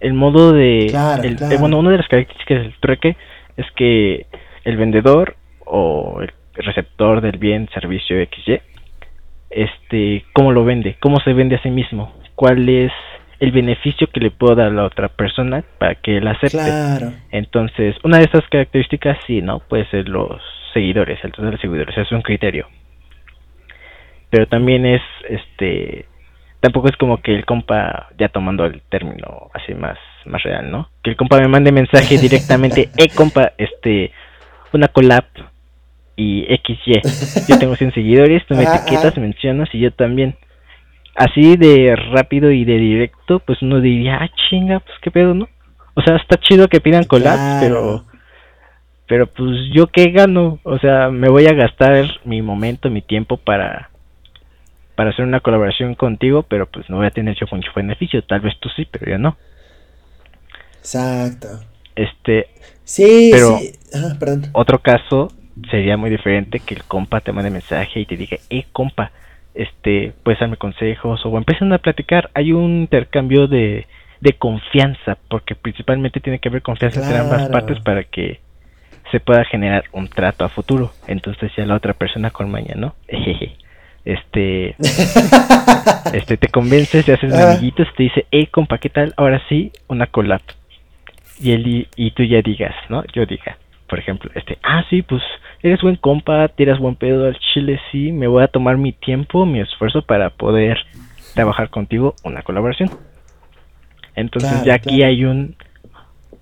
El modo de... Claro, el- claro. eh, bueno, una de las características del trueque es que el vendedor o el receptor del bien, servicio XY, este, cómo lo vende, cómo se vende a sí mismo, cuál es el beneficio que le puedo dar a la otra persona para que la acepte. Claro. Entonces, una de esas características, sí, ¿no? Puede ser los seguidores, el total de seguidores, es un criterio. Pero también es, este, tampoco es como que el compa, ya tomando el término así más, más real, ¿no? Que el compa me mande mensaje directamente, eh, compa, este, una collab y XY. Yo tengo 100 seguidores, tú me etiquetas, mencionas y yo también. Así de rápido y de directo, pues uno diría, ah, chinga, pues qué pedo, ¿no? O sea, está chido que pidan collabs, Claro. pero pero pues yo qué gano, o sea, me voy a gastar mi momento, mi tiempo para para hacer una colaboración contigo, pero pues no voy a tener yo mucho beneficio, tal vez tú sí, pero yo no. Exacto. Este, Sí, Pero- sí. Ajá, perdón. otro caso sería muy diferente que el compa te mande mensaje y te diga, eh, compa, este, puedes darme consejos o empiezan a platicar. Hay un intercambio de, de confianza, porque principalmente tiene que haber confianza entre ambas Claro. partes para que se pueda generar un trato a futuro. Entonces ya la otra persona con maña, ¿no? Ejeje. Este, este, te convences, te haces Ah. amiguitos, te dice, hey compa, ¿qué tal? Ahora sí, una collab. Y él y, y tú ya digas, ¿no? Yo diga, por ejemplo, este, ah, sí, pues eres buen compa, tiras buen pedo al chile, sí, me voy a tomar mi tiempo, mi esfuerzo para poder trabajar contigo una colaboración. Entonces Claro, ya aquí claro. hay un,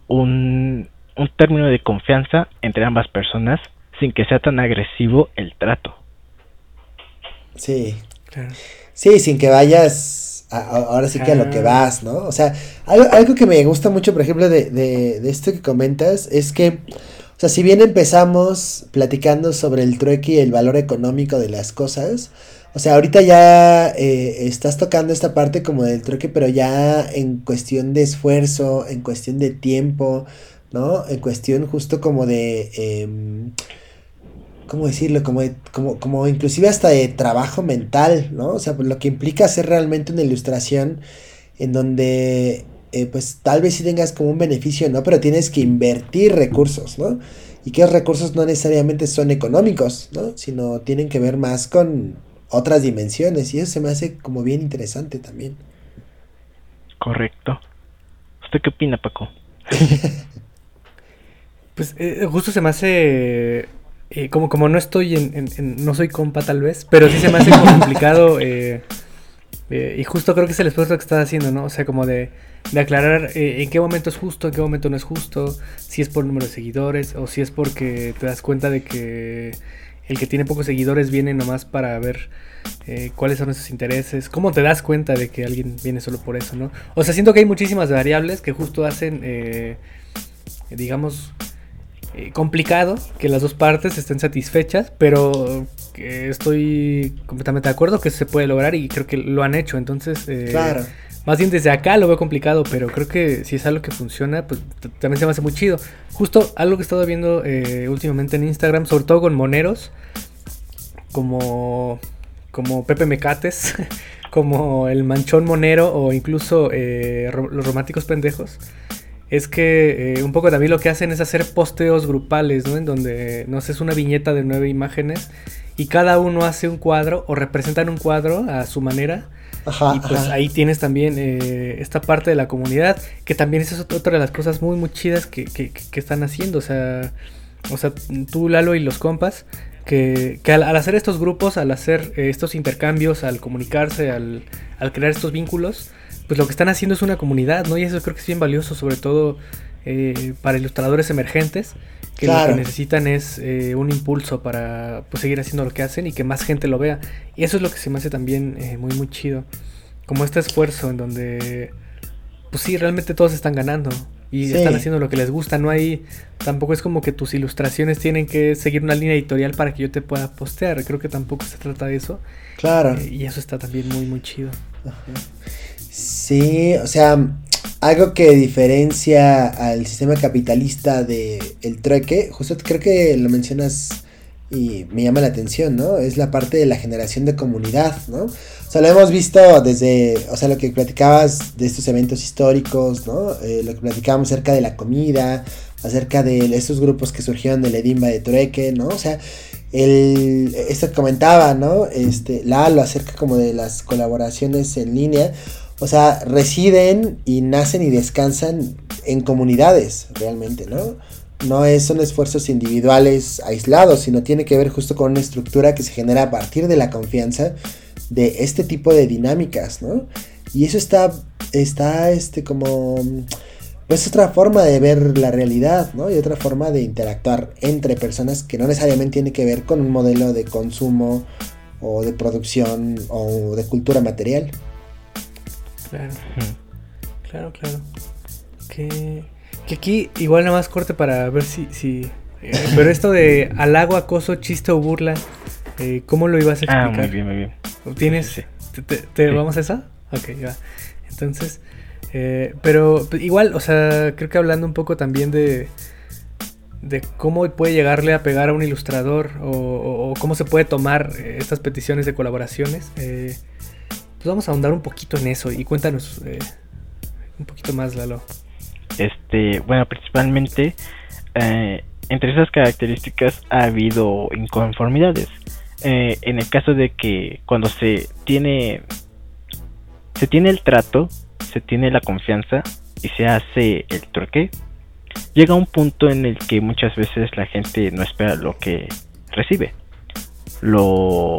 un, un término de confianza entre ambas personas sin que sea tan agresivo el trato. Sí. Claro. Sí, sin que vayas a- a- ahora sí que a lo que vas, ¿no? O sea, algo, algo que me gusta mucho, por ejemplo, de, de, de esto que comentas, es que, o sea, si bien empezamos platicando sobre el trueque y el valor económico de las cosas, o sea, ahorita ya eh, estás tocando esta parte como del trueque, pero ya en cuestión de esfuerzo, en cuestión de tiempo, ¿no? En cuestión justo como de... em, ¿cómo decirlo? Como, de- como, como inclusive hasta de trabajo mental, ¿no? O sea, pues, lo que implica hacer realmente una ilustración en donde, eh, pues tal vez sí tengas como un beneficio, ¿no? Pero tienes que invertir recursos, ¿no? Y que los recursos no necesariamente son económicos, ¿no? Sino tienen que ver más con otras dimensiones y eso se me hace como bien interesante también. Correcto. ¿Usted qué opina, Paco? Pues eh, justo se me hace. Eh, como, como no estoy en, en- en- No soy compa, tal vez. Pero sí se me hace como complicado. eh, eh, y justo creo que es el esfuerzo que estás haciendo, ¿no? O sea, como de, de aclarar eh, en qué momento es justo, en qué momento no es justo. Si es por número de seguidores. O si es porque te das cuenta de que el que tiene pocos seguidores viene nomás para ver. eh, cuáles son esos intereses, cómo te das cuenta de que alguien viene solo por eso, ¿no? O sea, siento que hay muchísimas variables que justo hacen, digamos, eh, complicado que las dos partes estén satisfechas, pero que estoy completamente de acuerdo que se puede lograr y creo que lo han hecho. Entonces, eh, Claro. más bien desde acá lo veo complicado, pero creo que si es algo que funciona, pues también se me hace muy chido. Justo algo que he estado viendo eh, últimamente en Instagram, sobre todo con moneros, como, como Pepe Mecates, como el Manchón Monero o incluso los románticos pendejos es que eh, un poco también lo que hacen es hacer posteos grupales, ¿no? En donde, no sé, es una viñeta de nueve imágenes y cada uno hace un cuadro o representan un cuadro a su manera. Ajá, y pues ajá. ahí tienes también eh, esta parte de la comunidad, que también es ot- otra de las cosas muy, muy chidas que, que- que- que están haciendo. O sea, o sea, tú, Lalo y los compas, que, que al, al hacer estos grupos, al hacer eh, estos intercambios, al comunicarse, al, al crear estos vínculos, pues lo que están haciendo es una comunidad, ¿no? Y eso creo que es bien valioso, sobre todo eh, para ilustradores emergentes que lo que necesitan es eh, un impulso para pues, seguir haciendo lo que hacen y que más gente lo vea. Y eso es lo que se me hace también eh, muy, muy chido. Como este esfuerzo en donde, pues sí, realmente todos están ganando y están haciendo lo que les gusta. No hay, tampoco es como que tus ilustraciones tienen que seguir una línea editorial para que yo te pueda postear. Creo que tampoco se trata de eso. Claro. Eh, y eso está también muy, muy chido. Sí, o sea, algo que diferencia al sistema capitalista de el trueque, justo creo que lo mencionas y me llama la atención, ¿no? Es la parte de la generación de comunidad, ¿no? O sea, lo hemos visto desde, o sea, lo que platicabas de estos eventos históricos, ¿no? Eh, lo que platicábamos acerca de la comida, acerca de estos grupos que surgieron de Edimba de Trueque, ¿no? O sea, el, esto comentaba, ¿no? Este, Lalo, acerca como de las colaboraciones en línea, o sea, residen y nacen y descansan en comunidades, realmente, ¿no? no es, son esfuerzos individuales aislados, sino tiene que ver justo con una estructura que se genera a partir de la confianza de este tipo de dinámicas, ¿no? Y eso está, está, este, como, pues otra forma de ver la realidad, ¿no? Y otra forma de interactuar entre personas que no necesariamente tiene que ver con un modelo de consumo o de producción o de cultura material. Claro, claro, claro. Que que aquí igual nada más corte para ver si... si eh, pero esto de halago, acoso, chiste o burla, eh, ¿cómo lo ibas a explicar? Ah, muy bien, muy bien. ¿Tienes? ¿Te, vamos a esa? Ok, ya. Entonces, eh, pero igual, o sea, creo que hablando un poco también de, de cómo puede llegarle a pegar a un ilustrador o, cómo se puede tomar estas peticiones de colaboraciones, pues vamos a ahondar un poquito en eso y cuéntanos un poquito más, Lalo. Este, bueno, principalmente eh, entre esas características ha habido inconformidades. Eh, en el caso de que cuando se tiene se tiene el trato, se tiene la confianza y se hace el truque, llega un punto en el que muchas veces la gente no espera lo que recibe. Lo,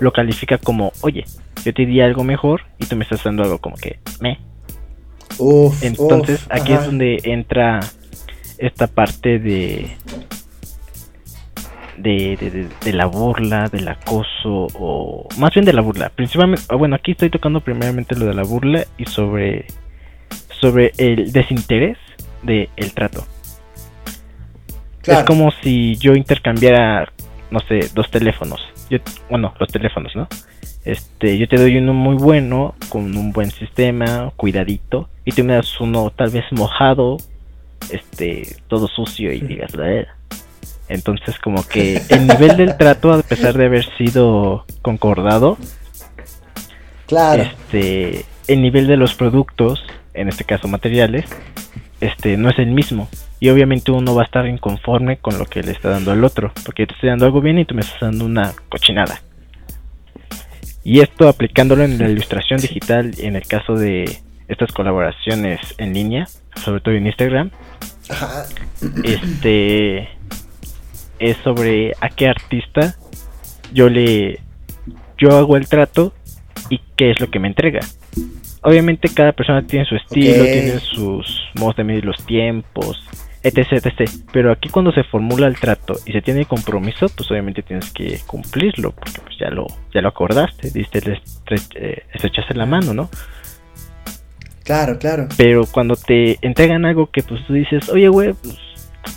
lo califica como, oye, yo te di algo mejor y tú me estás dando algo como que me. Entonces aquí es donde entra esta parte de de, de, la burla, del acoso, o más bien de la burla. Principalmente, ah, bueno, aquí estoy tocando primeramente lo de la burla y sobre, sobre el desinterés del el trato. Es como si yo intercambiara, no sé, dos teléfonos. Yo, bueno, los teléfonos, ¿no? Este, yo te doy uno muy bueno, con un buen sistema, cuidadito, y tú me das uno tal vez mojado, este, todo sucio y digas la era. Entonces como que el nivel del trato, a pesar de haber sido concordado, claro. este, el nivel de los productos, en este caso materiales, este, no es el mismo. Y obviamente uno va a estar inconforme con lo que le está dando el otro, porque yo te estoy dando algo bien y tú me estás dando una cochinada. Y esto aplicándolo en la ilustración digital, en el caso de estas colaboraciones en línea, sobre todo en Instagram, este es sobre a qué artista yo le yo hago el trato y qué es lo que me entrega. Obviamente cada persona tiene su estilo, tiene sus modos de medir los tiempos, etc, etc. Pero aquí cuando se formula el trato y se tiene compromiso, pues obviamente tienes que cumplirlo, porque pues ya lo, ya lo acordaste, diste el eh, estrechaste la mano, ¿no? Claro, claro. Pero cuando te entregan algo que pues tú dices, oye, güey, pues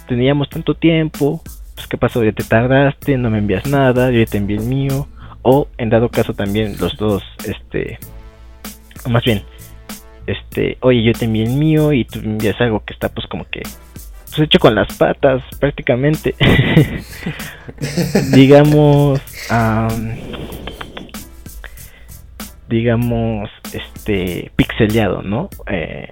teníamos tanto tiempo, pues qué pasó, ya te tardaste, no me envías nada, yo ya te envié el mío. O en dado caso también los dos, este, más bien, este, oye, yo te envié el mío y tú envías algo que está pues como que pues, hecho con las patas prácticamente. digamos, digamos, este, pixeleado, ¿no? Eh,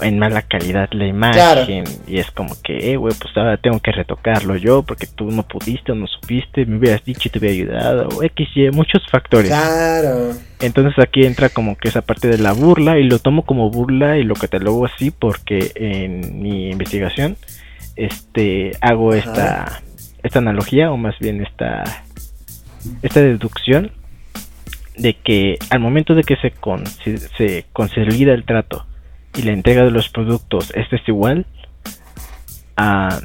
en mala calidad la imagen y es como que, eh, güey, pues ahora tengo que retocarlo yo porque tú no pudiste o no supiste, me hubieras dicho y te hubiera ayudado, o X, Y, muchos factores. Claro. Entonces aquí entra como que esa parte de la burla y lo tomo como burla y lo catalogo así porque en mi investigación este hago esta esta analogía o más bien esta esta deducción de que al momento de que se, se consolida el trato y la entrega de los productos es desigual, a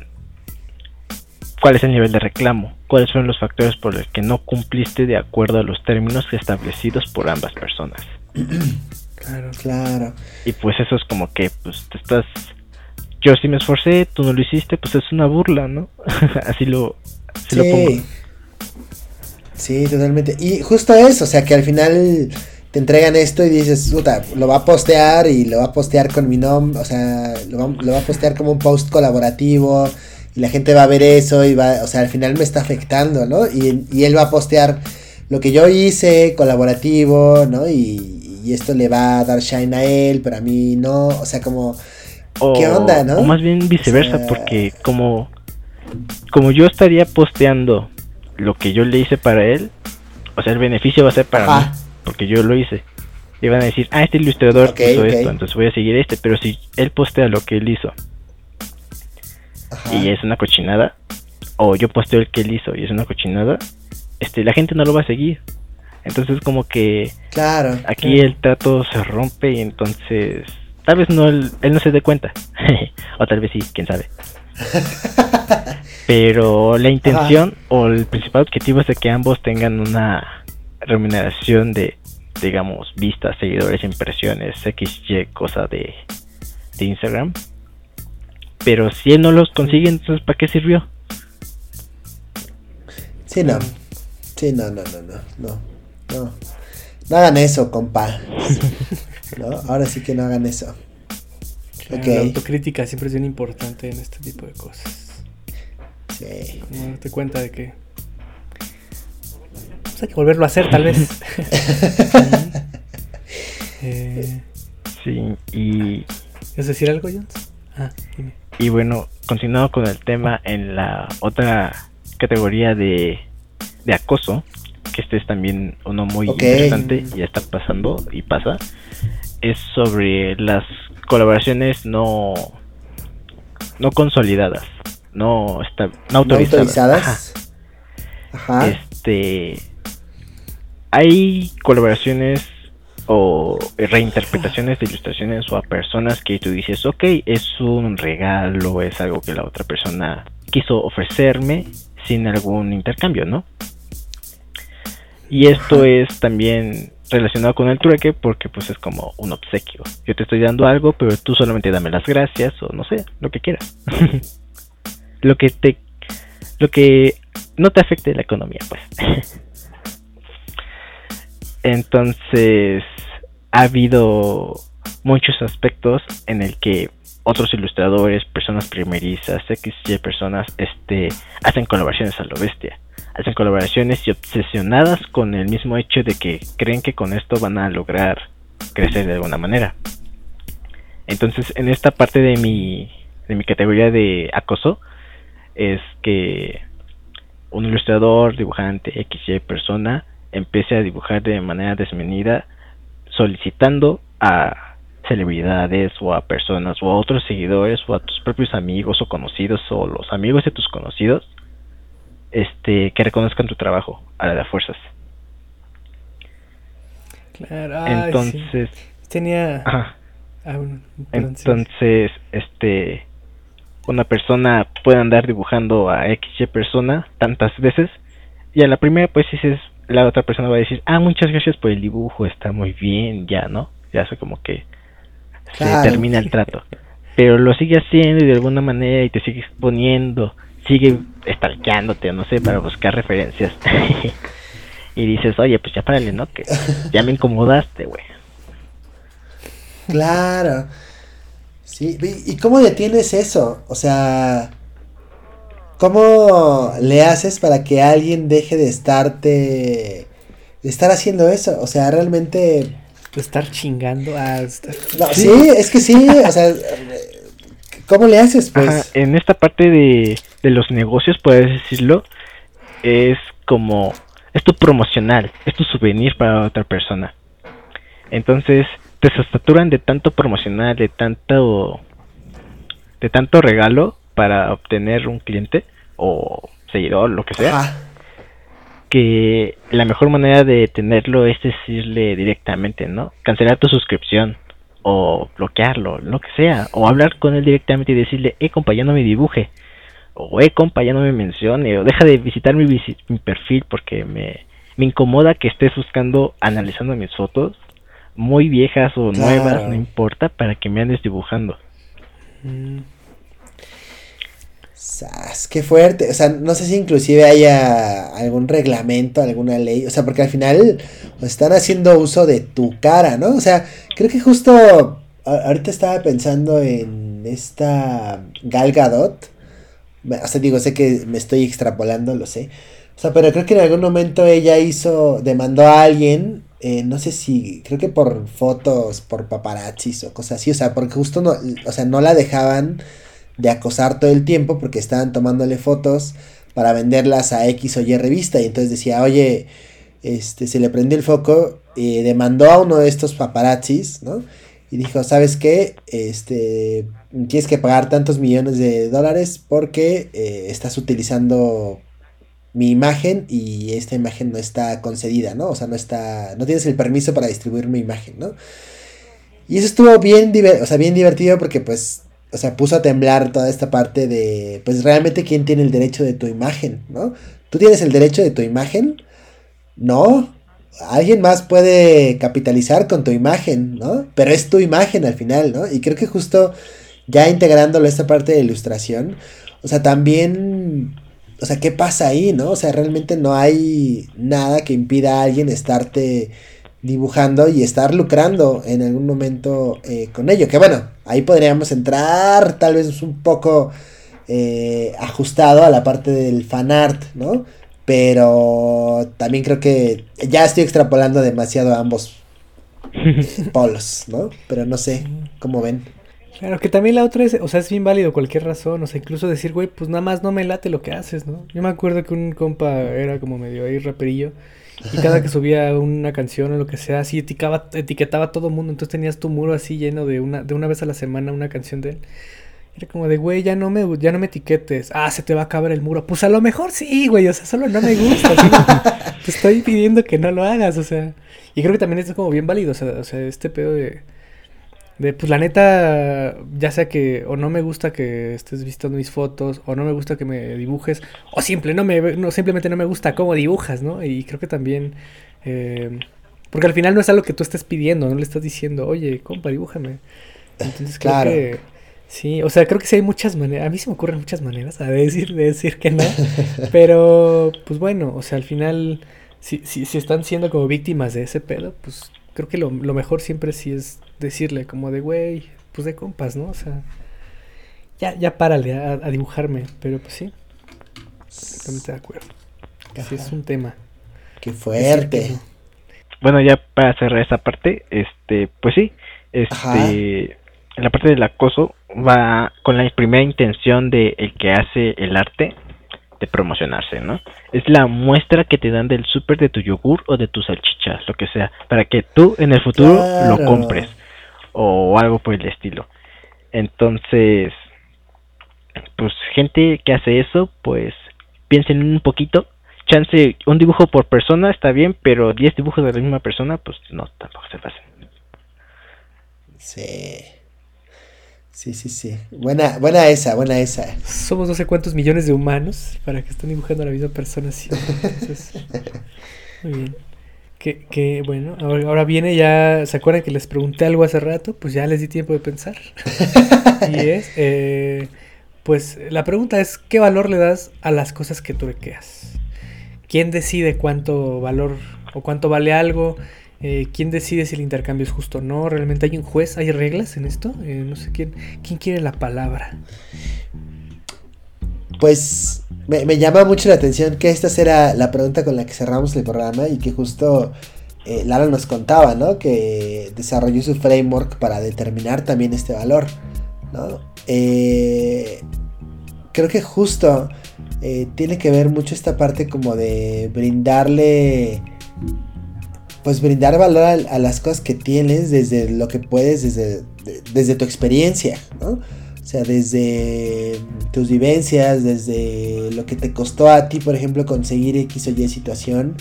cuál es el nivel de reclamo, cuáles son los factores por los que no cumpliste de acuerdo a los términos establecidos por ambas personas. Claro, claro. Y pues eso es como que, pues te estás. Yo sí me esforcé, tú no lo hiciste, pues es una burla, ¿no? así lo, así lo pongo. Sí, totalmente. Y justo eso, o sea, que al final te entregan esto y dices, puta, lo va a postear y lo va a postear con mi nombre, o sea, lo va, a postear como un post colaborativo y la gente va a ver eso y va, o sea, al final me está afectando, ¿no? Y, y él va a postear lo que yo hice, colaborativo, ¿no? Y, esto le va a dar shine a él, pero a mí no, o sea, como... ¿Qué onda, no? O más bien viceversa, porque como, como yo estaría posteando lo que yo le hice para él, o sea, el beneficio va a ser para mí porque yo lo hice. Y van a decir, ah, este ilustrador hizo esto, entonces voy a seguir este. Pero si él postea lo que él hizo y es una cochinada, o yo posteo el que él hizo y es una cochinada, este, la gente no lo va a seguir. Entonces como que claro, aquí el trato se rompe y entonces tal vez no él, no se dé cuenta. o tal vez sí, quién sabe. Pero la intención o el principal objetivo es de que ambos tengan una remuneración de, digamos, vistas, seguidores, impresiones, XY, cosa de, de Instagram. Pero si él no los consigue, entonces ¿para qué sirvió? Sí, no. Sí, no, no, no, no, no. No, no hagan eso, compa. ¿No? Ahora sí que no hagan eso. La autocrítica siempre es bien importante en este tipo de cosas. Sí. Como darte cuenta de que hay que volverlo a hacer, tal vez. Eh, sí, y. ¿Es decir algo, Jones? Ah, Y bueno, continuando con el tema en la otra categoría de, de acoso, que este es también uno muy interesante y está pasando y pasa, es sobre las colaboraciones no no consolidadas, no, está, no autorizadas. Ajá. Este hay colaboraciones o reinterpretaciones de ilustraciones o a personas que tú dices, ok, es un regalo, es algo que la otra persona quiso ofrecerme sin algún intercambio, ¿no? Y esto es también relacionado con el trueque porque pues es como un obsequio. Yo te estoy dando algo, pero tú solamente dame las gracias o no sé, lo que quieras. lo que te lo que no te afecte la economía, pues. Entonces, ha habido muchos aspectos en el que otros ilustradores, personas primerizas, XY personas, este, hacen colaboraciones a lo bestia. Hacen colaboraciones y obsesionadas con el mismo hecho de que creen que con esto van a lograr crecer de alguna manera. Entonces, en esta parte de mi, de mi categoría de acoso, es que un ilustrador, dibujante, XY persona, empiece a dibujar de manera desmenida solicitando a celebridades o a personas o a otros seguidores o a tus propios amigos o conocidos o los amigos de tus conocidos este que reconozcan tu trabajo a la de fuerzas. Claro entonces tenía ah, entonces este una persona puede andar dibujando a XY persona tantas veces y a la primera pues dices la otra persona va a decir, ah, muchas gracias por el dibujo, está muy bien, ya, ¿no? Ya sé como que se termina el trato. Pero lo sigue haciendo y de alguna manera y te sigue exponiendo, sigue estalqueándote, no sé, para buscar referencias. y dices, oye, pues ya párale, ¿no? Que ya me incomodaste, güey. Claro. Sí, ¿y cómo detienes eso? O sea, ¿Cómo le haces para que alguien deje de estarte. de estar haciendo eso? O sea, realmente. De estar chingando a. ¿Sí? es que sí, o sea. ¿Cómo le haces, pues? en esta parte de, de los negocios, puedes decirlo, es como. Es tu promocional, es tu souvenir para otra persona. Entonces, te saturan de tanto promocional, de tanto. de tanto regalo para obtener un cliente o seguidor, lo que sea, que la mejor manera de tenerlo es decirle directamente, ¿no? Cancelar tu suscripción o bloquearlo, lo que sea, o hablar con él directamente y decirle, eh, compa, ya no me dibuje, o eh, compa, ya no me mencione, o deja de visitar mi, mi perfil porque me, me incomoda que estés buscando, analizando mis fotos, muy viejas o nuevas, no importa, para que me andes dibujando. Mm. Qué fuerte. O sea, no sé si inclusive haya algún reglamento, alguna ley. O sea, porque al final están haciendo uso de tu cara, ¿no? O sea, creo que justo ahorita estaba pensando en esta Gal Gadot. O sea, digo, sé que me estoy extrapolando, lo sé. O sea, pero creo que en algún momento ella hizo, demandó a alguien, eh, no sé si, creo que por fotos, por paparazzis o cosas así. O sea, porque justo no, o sea, no la dejaban de acosar todo el tiempo porque estaban tomándole fotos para venderlas a X o Y revista y entonces decía, oye, este, se le prendió el foco, y demandó a uno de estos paparazzis, ¿no? Y dijo, ¿sabes qué? Este, tienes que pagar tantos millones de dólares porque eh, estás utilizando mi imagen y esta imagen no está concedida, ¿no? O sea, no está, no tienes el permiso para distribuir mi imagen, ¿no? Y eso estuvo bien, o sea, bien divertido porque pues o sea, puso a temblar toda esta parte de, pues realmente quién tiene el derecho de tu imagen, ¿no? ¿Tú tienes el derecho de tu imagen? No. Alguien más puede capitalizar con tu imagen, ¿no? Pero es tu imagen al final, ¿no? Y creo que justo ya integrándolo a esta parte de ilustración, o sea, también, o sea, ¿qué pasa ahí, no? O sea, realmente no hay nada que impida a alguien estarte dibujando y estar lucrando en algún momento eh, con ello. Que bueno, ahí podríamos entrar tal vez un poco eh, ajustado a la parte del fan art, ¿no? Pero también creo que ya estoy extrapolando demasiado a ambos polos, ¿no? Pero no sé, ¿cómo ven? Claro, que también la otra es, o sea, es bien válido cualquier razón, o sea, incluso decir, güey, pues nada más no me late lo que haces, ¿no? Yo me acuerdo que un compa era como medio ahí raperillo y cada que subía una canción o lo que sea, así etiquetaba, a todo mundo. Entonces tenías tu muro así lleno de una, de una vez a la semana una canción de él. Era como de, güey, ya no me, ya no me etiquetes. Ah, se te va a acabar el muro. Pues a lo mejor sí, güey. O sea, solo no me gusta. te estoy pidiendo que no lo hagas. O sea. Y creo que también es como bien válido. O sea, o sea este pedo de de, pues la neta, ya sea que o no me gusta que estés visto mis fotos, o no me gusta que me dibujes, o simple, no me, no, simplemente no me gusta cómo dibujas, ¿no? Y creo que también, eh, porque al final no es algo que tú estés pidiendo, no le estás diciendo, oye, compa, dibújame. Entonces creo que, sí, o sea, creo que sí hay muchas maneras, a mí se me ocurren muchas maneras de decir, de decir que no, pero, pues bueno, o sea, al final, si, si, si están siendo como víctimas de ese pedo, pues creo que lo, mejor siempre sí es decirle como de, güey, pues de compas, ¿no? O sea, ya, ya párale a, dibujarme, pero pues sí, totalmente de acuerdo. Así es un tema. Qué fuerte. Bueno, ya para cerrar esa parte, este, pues sí, este, en la parte del acoso va con la primera intención de el que hace el arte de promocionarse, ¿no? Es la muestra que te dan del súper de tu yogur o de tus salchichas, lo que sea, para que tú en el futuro lo compres o algo por el estilo. Entonces, pues gente que hace eso, pues piensen un poquito. Chance, un dibujo por persona está bien, pero 10 dibujos de la misma persona, pues no, tampoco se pasen. Sí. Sí, sí, sí. Buena, buena esa, buena esa. Somos no sé cuántos millones de humanos para que estén dibujando a la misma persona así. muy bien. Que, que bueno, ahora, viene ya, ¿se acuerdan que les pregunté algo hace rato? Pues ya les di tiempo de pensar. y es, eh, pues la pregunta es, ¿qué valor le das a las cosas que tú creas? ¿Quién decide cuánto valor o cuánto vale algo? Eh, ¿Quién decide si el intercambio es justo o no? ¿Realmente hay un juez? ¿Hay reglas en esto? Eh, no sé quién. ¿Quién quiere la palabra? Pues me, llama mucho la atención que esta era la pregunta con la que cerramos el programa y que justo eh, Lara nos contaba, ¿no? Que desarrolló su framework para determinar también este valor, ¿no? creo que justo tiene que ver mucho esta parte como de brindarle pues brindar valor a, las cosas que tienes desde lo que puedes, desde, desde tu experiencia, ¿no? O sea, desde tus vivencias, desde lo que te costó a ti, por ejemplo, conseguir X o Y situación.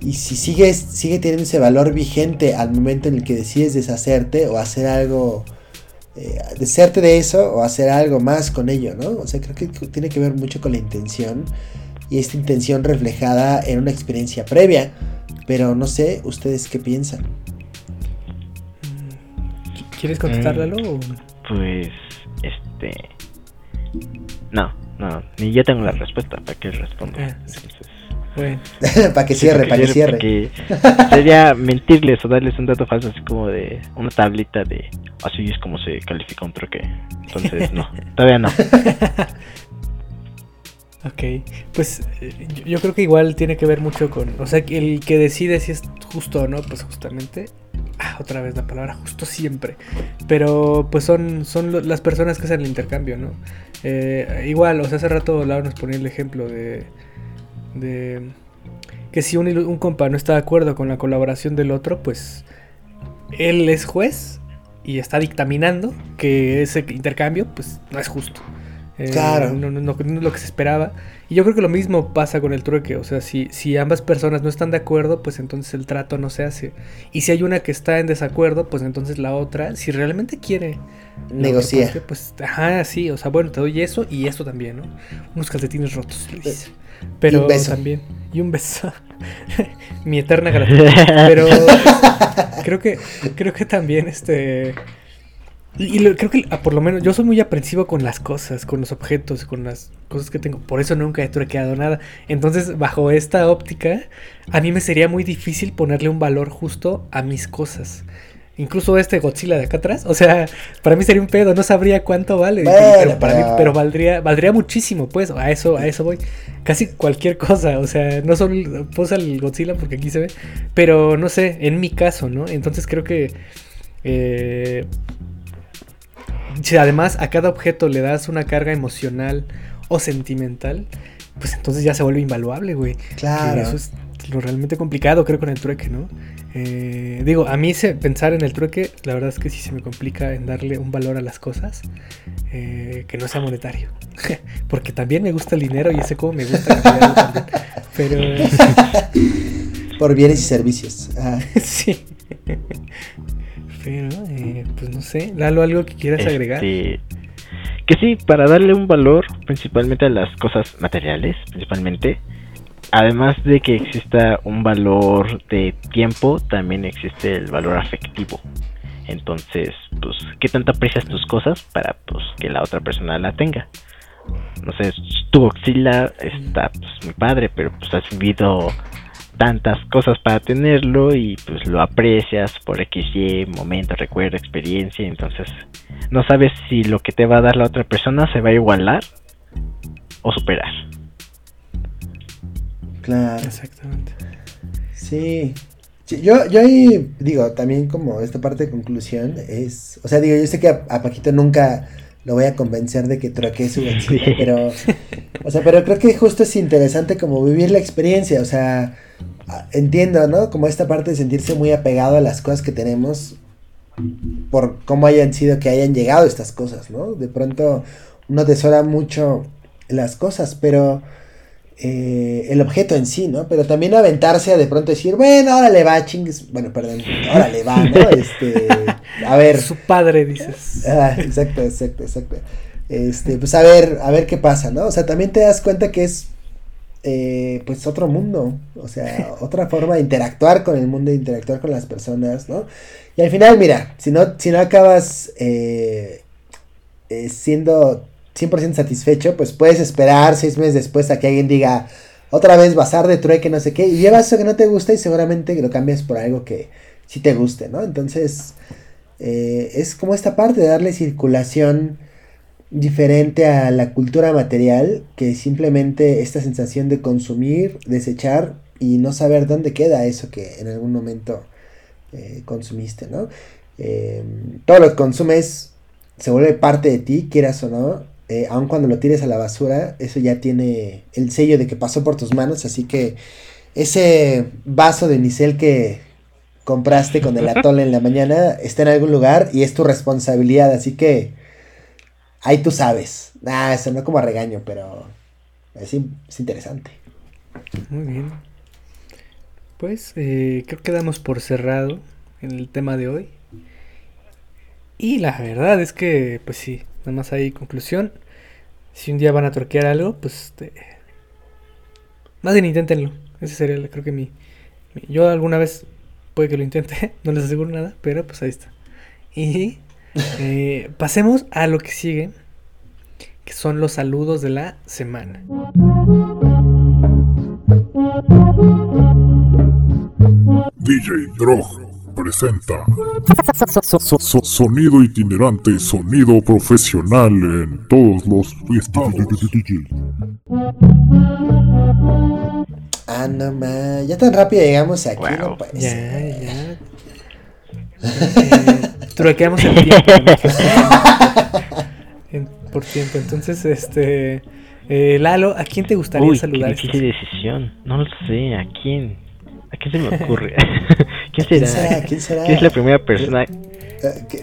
Y si sigues, sigue teniendo ese valor vigente al momento en el que decides deshacerte o hacer algo, eh, deshacerte de eso o hacer algo más con ello, ¿no? O sea, creo que tiene que ver mucho con la intención y esta intención reflejada en una experiencia previa. Pero no sé, ¿ustedes qué piensan? ¿Quieres contestarlo? Mm, pues, este... No, no, ni yo tengo la respuesta, ¿para qué respondo? Ah, bueno. para que cierre, para que cierre. sería mentirles o darles un dato falso, así como de una tablita de así es como se califica un troque. Entonces, no, todavía no. Ok, pues eh, yo creo que igual tiene que ver mucho con, o sea, el que decide si es justo o no, pues justamente, ah, otra vez la palabra justo siempre, pero pues son, son las personas que hacen el intercambio, ¿no? Eh, igual, o sea, hace rato Laura nos ponía el ejemplo de, de que si un, un compa no está de acuerdo con la colaboración del otro, pues él es juez y está dictaminando que ese intercambio pues no es justo. Eh, claro. No, no, es lo que se esperaba. Y yo creo que lo mismo pasa con el trueque. O sea, si, si ambas personas no están de acuerdo, pues entonces el trato no se hace. Y si hay una que está en desacuerdo, pues entonces la otra, si realmente quiere negociar. Pues, ajá, sí. O sea, bueno, te doy eso y esto también, ¿no? Unos calcetines rotos, Luis. Pero también. Y un beso. Mi eterna gratitud. Pero creo que, creo que también este y creo que ah, por lo menos yo soy muy aprensivo con las cosas, con los objetos, con las cosas que tengo. Por eso nunca he truqueado nada. Entonces, bajo esta óptica, a mí me sería muy difícil ponerle un valor justo a mis cosas. Incluso este Godzilla de acá atrás. O sea, para mí sería un pedo, no sabría cuánto vale. pero, para mí, pero valdría, valdría muchísimo, pues. A eso, a eso voy. Casi cualquier cosa. O sea, no solo puse el Godzilla porque aquí se ve. Pero no sé, en mi caso, ¿no? Entonces creo que. Eh, si además a cada objeto le das una carga emocional o sentimental, pues entonces ya se vuelve invaluable, güey. Claro. eso es lo realmente complicado, creo, con el trueque, ¿no? Eh, digo, a mí se, pensar en el trueque, la verdad es que sí se me complica en darle un valor a las cosas eh, que no sea monetario. Porque también me gusta el dinero y ese como me gusta también. Pero. Por bienes y servicios. sí. Pero, eh, pues no sé, Lalo, algo que quieras este, agregar. Que sí, para darle un valor principalmente a las cosas materiales, principalmente. Además de que exista un valor de tiempo, también existe el valor afectivo. Entonces, pues, ¿qué tanto aprecias tus cosas para pues, que la otra persona la tenga? No sé, tu Godzilla está pues, muy padre, pero pues has vivido tantas cosas para tenerlo y pues lo aprecias por XY, momento, recuerdo, experiencia, entonces no sabes si lo que te va a dar la otra persona se va a igualar o superar. Claro. Exactamente. Sí. yo, yo ahí digo, también como esta parte de conclusión es, o sea, digo, yo sé que a, Paquito nunca lo voy a convencer de que troque su vecino, pero, o sea, pero creo que justo es interesante como vivir la experiencia, o sea, entiendo, ¿no? Como esta parte de sentirse muy apegado a las cosas que tenemos por cómo hayan sido que hayan llegado estas cosas, ¿no? De pronto uno tesora mucho las cosas, pero eh, el objeto en sí, ¿no? Pero también aventarse a de pronto decir, bueno, ahora le va, chingues, bueno, perdón, ahora le va, ¿no? Este, a ver. Su padre, dices. Ah, exacto, exacto, exacto. Este, pues a ver, a ver qué pasa, ¿no? O sea, también te das cuenta que es eh, pues otro mundo, o sea, otra forma de interactuar con el mundo, de interactuar con las personas, ¿no? Y al final, mira, si no, si no acabas eh, eh, siendo 100% satisfecho, pues puedes esperar seis meses después a que alguien diga otra vez bazar de trueque, no sé qué, y llevas eso que no te gusta y seguramente lo cambias por algo que sí te guste, ¿no? Entonces, es como esta parte de darle circulación diferente a la cultura material que simplemente esta sensación de consumir, desechar y no saber dónde queda eso que en algún momento eh, consumiste, ¿no? Em, todo lo que consumes se vuelve parte de ti, quieras o no, eh, aun cuando lo tires a la basura, eso ya tiene el sello de que pasó por tus manos, así que ese vaso de Nicel que compraste con el atole en la mañana está en algún lugar y es tu responsabilidad, así que Ahí tú sabes. Ah, eso no como a regaño, pero es, interesante. Muy bien. pues eh, creo que damos por cerrado en el tema de hoy. Y la verdad es que, pues sí, nada más hay conclusión. Si un día van a troquear algo, pues este, más bien inténtenlo. Ese sería, creo que mi, Yo alguna vez puede que lo intente, no les aseguro nada, pero pues ahí está. Y eh, pasemos a lo que sigue, que son los saludos de la semana. DJ Drog presenta Sonido itinerante, sonido profesional en todos los Ah, no más. Ya tan rápido llegamos aquí. Ya, ya. Eh, truqueamos el tiempo. por tiempo. Entonces, este. Eh, Lalo, ¿a quién te gustaría saludar? Qué decisión. No lo sé. ¿A quién? ¿A quién se me ocurre? ¿Quién será? ¿Quién será? ¿Quién es la primera persona?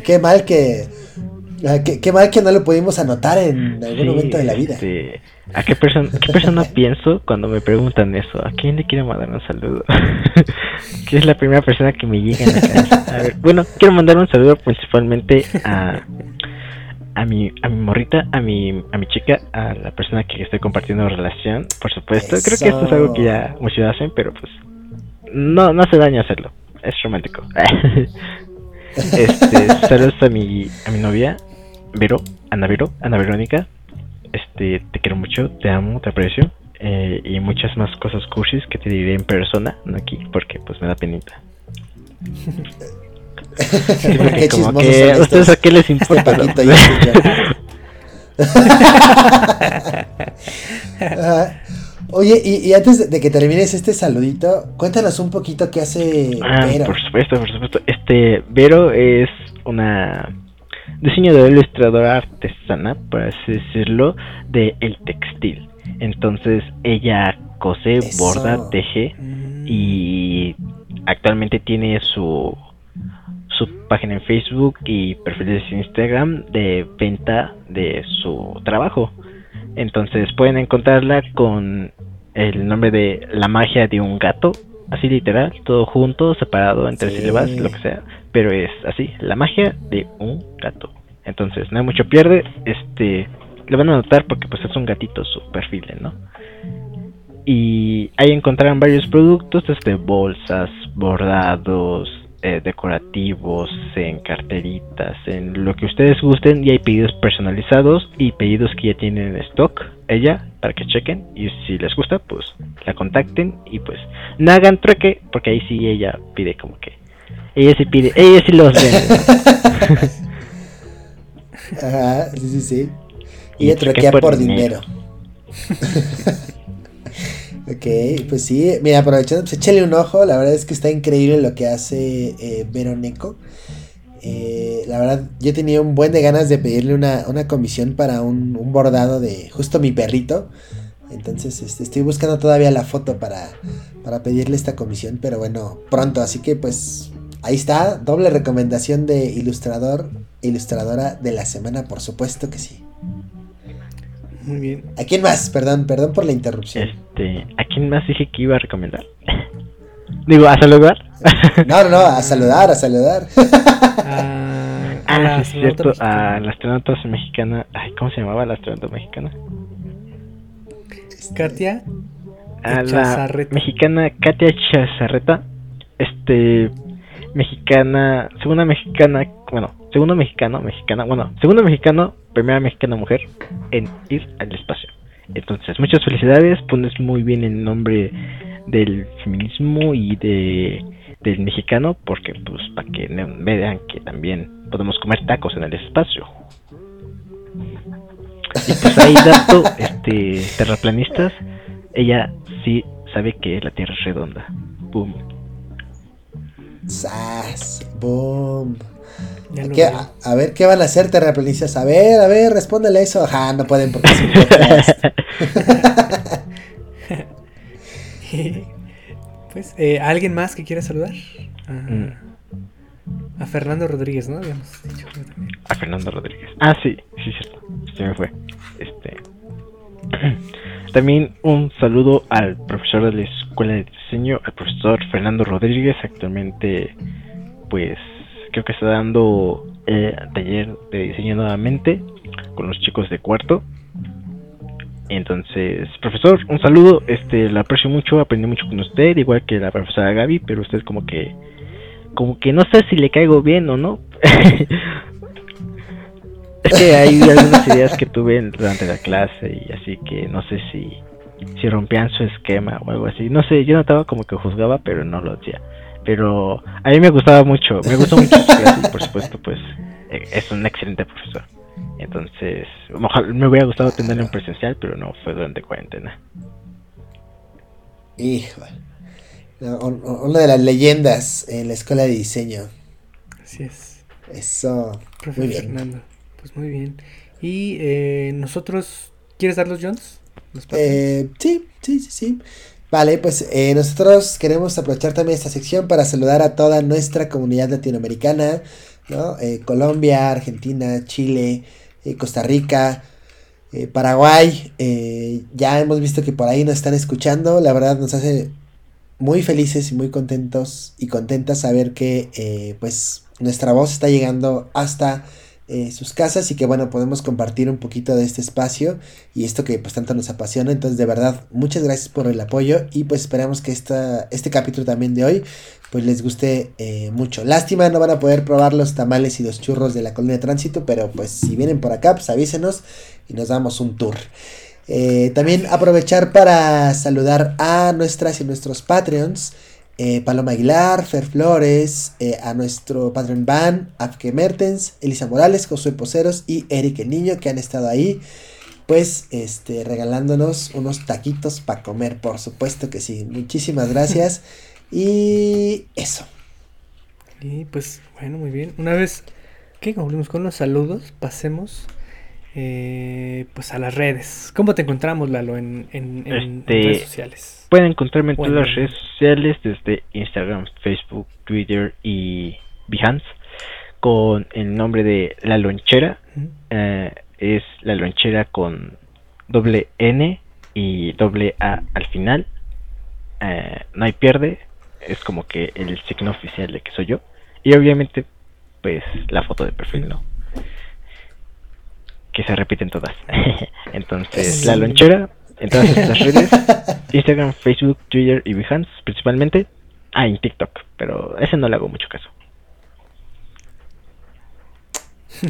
Qué, mal que. Ah, qué, mal que no lo pudimos anotar en algún momento de la vida. Este, ¿A qué, persona qué persona pienso cuando me preguntan eso? ¿A quién le quiero mandar un saludo? ¿Quién es la primera persona que me llega a la cabeza? A ver, bueno, quiero mandar un saludo principalmente a, a mi, a mi morrita, a mi, a mi chica, a la persona que estoy compartiendo relación, por supuesto. Creo que esto es algo que ya muchos hacen, pero pues no, no hace daño hacerlo. Es romántico. este, saludos a mi, a mi novia, Vero, Ana Vero, Ana Verónica. Este, te quiero mucho, te amo, te aprecio. Eh, y muchas más cosas cursis que te diré en persona, no aquí, porque pues me da penita. como que, ¿Ustedes a qué les importa? Oye, y, antes de que termines este saludito, cuéntanos un poquito qué hace ah, Vero. Por supuesto, por supuesto. Este, Vero es una diseñadora ilustradora artesana, por así decirlo, de el textil. Entonces, ella cose, borda, teje mm. y actualmente tiene su su página en Facebook y perfiles en Instagram de venta de su trabajo. Entonces pueden encontrarla con el nombre de La magia de un gato, así literal, todo junto, separado entre sílabas, lo que sea, pero es así, La magia de un gato. Entonces, no hay mucho pierde, este, le van a notar porque pues es un gatito su perfil, ¿no? Y ahí encontrarán varios productos, desde bolsas, bordados, eh, decorativos, en carteritas, en lo que ustedes gusten y hay pedidos personalizados y pedidos que ya tienen en stock ella para que chequen y si les gusta pues la contacten y pues no hagan trueque porque ahí sí ella pide como que ella sí pide, ella sí los vende. Ajá, sí, sí, sí. Y, ella truequea por, dinero. Ok, pues sí, mira, aprovechando, pues échale un ojo, la verdad es que está increíble lo que hace eh, Veroneco. Eh, la verdad, yo tenía un buen de ganas de pedirle una, comisión para un, bordado de justo mi perrito. Entonces este, estoy buscando todavía la foto para, para pedirle esta comisión, pero bueno, pronto. Así que pues ahí está, doble recomendación de ilustrador, ilustradora de la semana, por supuesto que sí. Muy bien. ¿A quién más? Perdón, perdón por la interrupción. Este, ¿a quién más dije que iba a recomendar? Digo, ¿a saludar? no, no, no, a saludar, a saludar. ah, ah sí, es cierto, a la astronauta mexicana. Ay, ¿cómo se llamaba la astronauta mexicana? Katia. A la mexicana Katia Chazarreta. Este, mexicana, segunda mexicana, bueno, segundo mexicano, mexicana, bueno, segundo mexicano, primera mexicana mujer en ir al espacio. Entonces, muchas felicidades, pones muy bien el nombre del feminismo y de del mexicano, porque pues para que vean que también podemos comer tacos en el espacio. Y pues ahí dato, este, terraplanistas, ella sí sabe que la Tierra es redonda. Boom. Sas, boom. A, ver, ¿qué van a hacer terraplanistas? A ver, a ver, respóndele eso. Ajá, no pueden porque pues, eh, ¿alguien más que quiera saludar? Mm. A Fernando Rodríguez, ¿no? A Fernando Rodríguez. Ah, sí, sí, cierto. Se me fue. Este. También un saludo al profesor de la Escuela de Diseño, al profesor Fernando Rodríguez, actualmente pues creo que está dando eh, taller de diseño nuevamente con los chicos de cuarto. Entonces, profesor, un saludo, este, la aprecio mucho, aprendí mucho con usted, igual que la profesora Gaby, pero usted como que, como que no sé si le caigo bien o no. es que hay algunas ideas que tuve durante la clase y así que no sé si, si rompían su esquema o algo así. No sé, yo notaba como que juzgaba, pero no lo hacía. Pero a mí me gustaba mucho, me gustó mucho su clase por supuesto pues eh, es un excelente profesor. Entonces, me hubiera gustado tenerlo en presencial, pero no fue durante cuarentena. Hijo. una de las leyendas en la escuela de diseño. Así es. Eso. muy bien. Fernando. Pues muy bien. Y eh, nosotros, ¿quieres dar los Jones? Eh, sí, sí, sí, sí. Vale, pues eh, nosotros queremos aprovechar también esta sección para saludar a toda nuestra comunidad latinoamericana, ¿no? Colombia, Argentina, Chile, eh, Costa Rica, eh, Paraguay. Eh, ya hemos visto que por ahí nos están escuchando. La verdad nos hace muy felices y muy contentos y contentas saber que pues nuestra voz está llegando hasta sus casas y que bueno podemos compartir un poquito de este espacio y esto que pues tanto nos apasiona entonces de verdad muchas gracias por el apoyo y pues esperamos que esta, este capítulo también de hoy pues les guste eh, mucho. Lástima, no van a poder probar los tamales y los churros de la colonia de tránsito, pero pues si vienen por acá, pues avísenos y nos damos un tour. Eh, también aprovechar para saludar a nuestras y nuestros Patreons. Eh, Paloma Aguilar, Fer Flores, a nuestro Patreon Van, Afke Mertens, Elisa Morales, Josué Poceros y Eric el Niño que han estado ahí pues este regalándonos unos taquitos para comer, por supuesto que sí. Muchísimas gracias. Y eso. Y pues bueno, muy bien. Una vez que concluimos con los saludos, pasemos eh, pues a las redes. ¿Cómo te encontramos, Lalo, en, en, este, redes sociales? Pueden encontrarme en todas las redes sociales, desde Instagram, Facebook, Twitter y Behance, con el nombre de La Lonchera. Eh, es La Lonchera con doble N y doble A al final. Eh, no hay pierde, es como que el signo oficial de que soy yo. Y obviamente, pues la foto de perfil, ¿no? Que se repiten todas. Entonces, la lonchera en todas estas redes: Instagram, Facebook, Twitter y Behance, principalmente. Ah, en TikTok, pero ese no le hago mucho caso.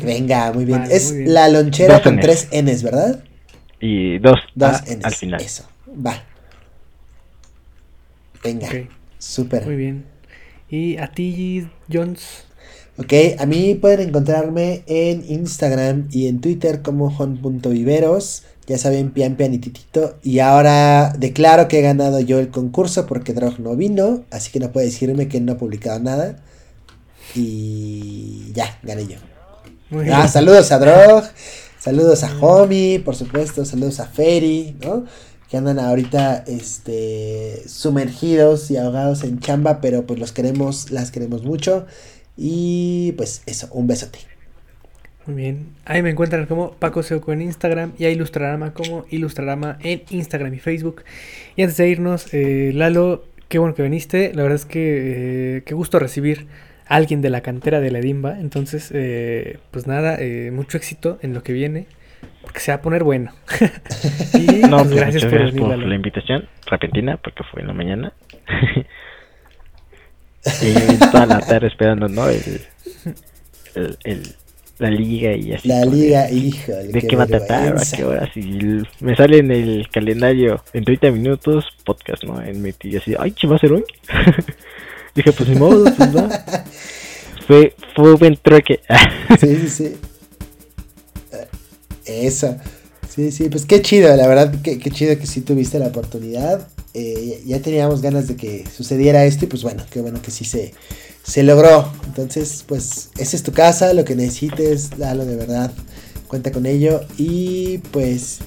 Venga, muy bien. es la lonchera con tres N's, ¿verdad? Y dos, dos N's. al final. Eso, va. Venga. Súper. Muy bien. ¿Y a ti, Jones? Ok, a mí pueden encontrarme en Instagram y en Twitter como Jon.viveros. Ya saben, pian pian y titito. Y ahora declaro que he ganado yo el concurso porque Drog no vino. Así que no puede decirme que no ha publicado nada. Y ya, gané yo. ah, saludos a Drog. Saludos a Homie, por supuesto. Saludos a Ferry, ¿no? que andan ahorita este sumergidos y ahogados en chamba, pero pues los queremos, las queremos mucho. Y pues eso, un besote. Muy bien. Ahí me encuentran como Paco Seoco en Instagram y a Ilustrarama como Ilustrarama en Instagram y Facebook. Y antes de irnos, eh, Lalo, qué bueno que viniste. La verdad es que eh, qué gusto recibir a alguien de la cantera de la Edimba. Entonces, eh, pues nada, mucho éxito en lo que viene porque se va a poner bueno. y no, pues, pues gracias por, por la invitación repentina, porque fue en la mañana. y toda la tarde esperando, ¿no? El, el, la liga y así. La liga, hijo. ¿De qué va a tratar? ¿A qué horas? Y me sale en el calendario en 30 minutos podcast, ¿no? En mi y así, ay, ¿qué va a ser hoy? Dije, pues ni modo, pues no. Fue, fue un buen trueque. sí, sí, sí. Eso. Sí, sí, pues qué chido, la verdad, qué, chido que sí tuviste la oportunidad. Eh, ya teníamos ganas de que sucediera esto y pues bueno, qué bueno que sí se, se logró. Entonces, pues esa es tu casa, lo que necesites, dalo de verdad, cuenta con ello. Y pues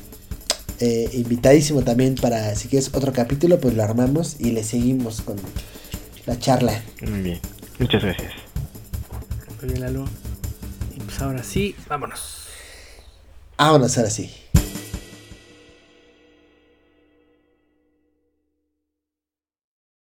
eh, invitadísimo también para, si quieres otro capítulo, pues lo armamos y le seguimos con la charla. Muy bien, muchas gracias. Muy bien, Lalo. Y pues ahora sí, vámonos. Vámonos ahora sí.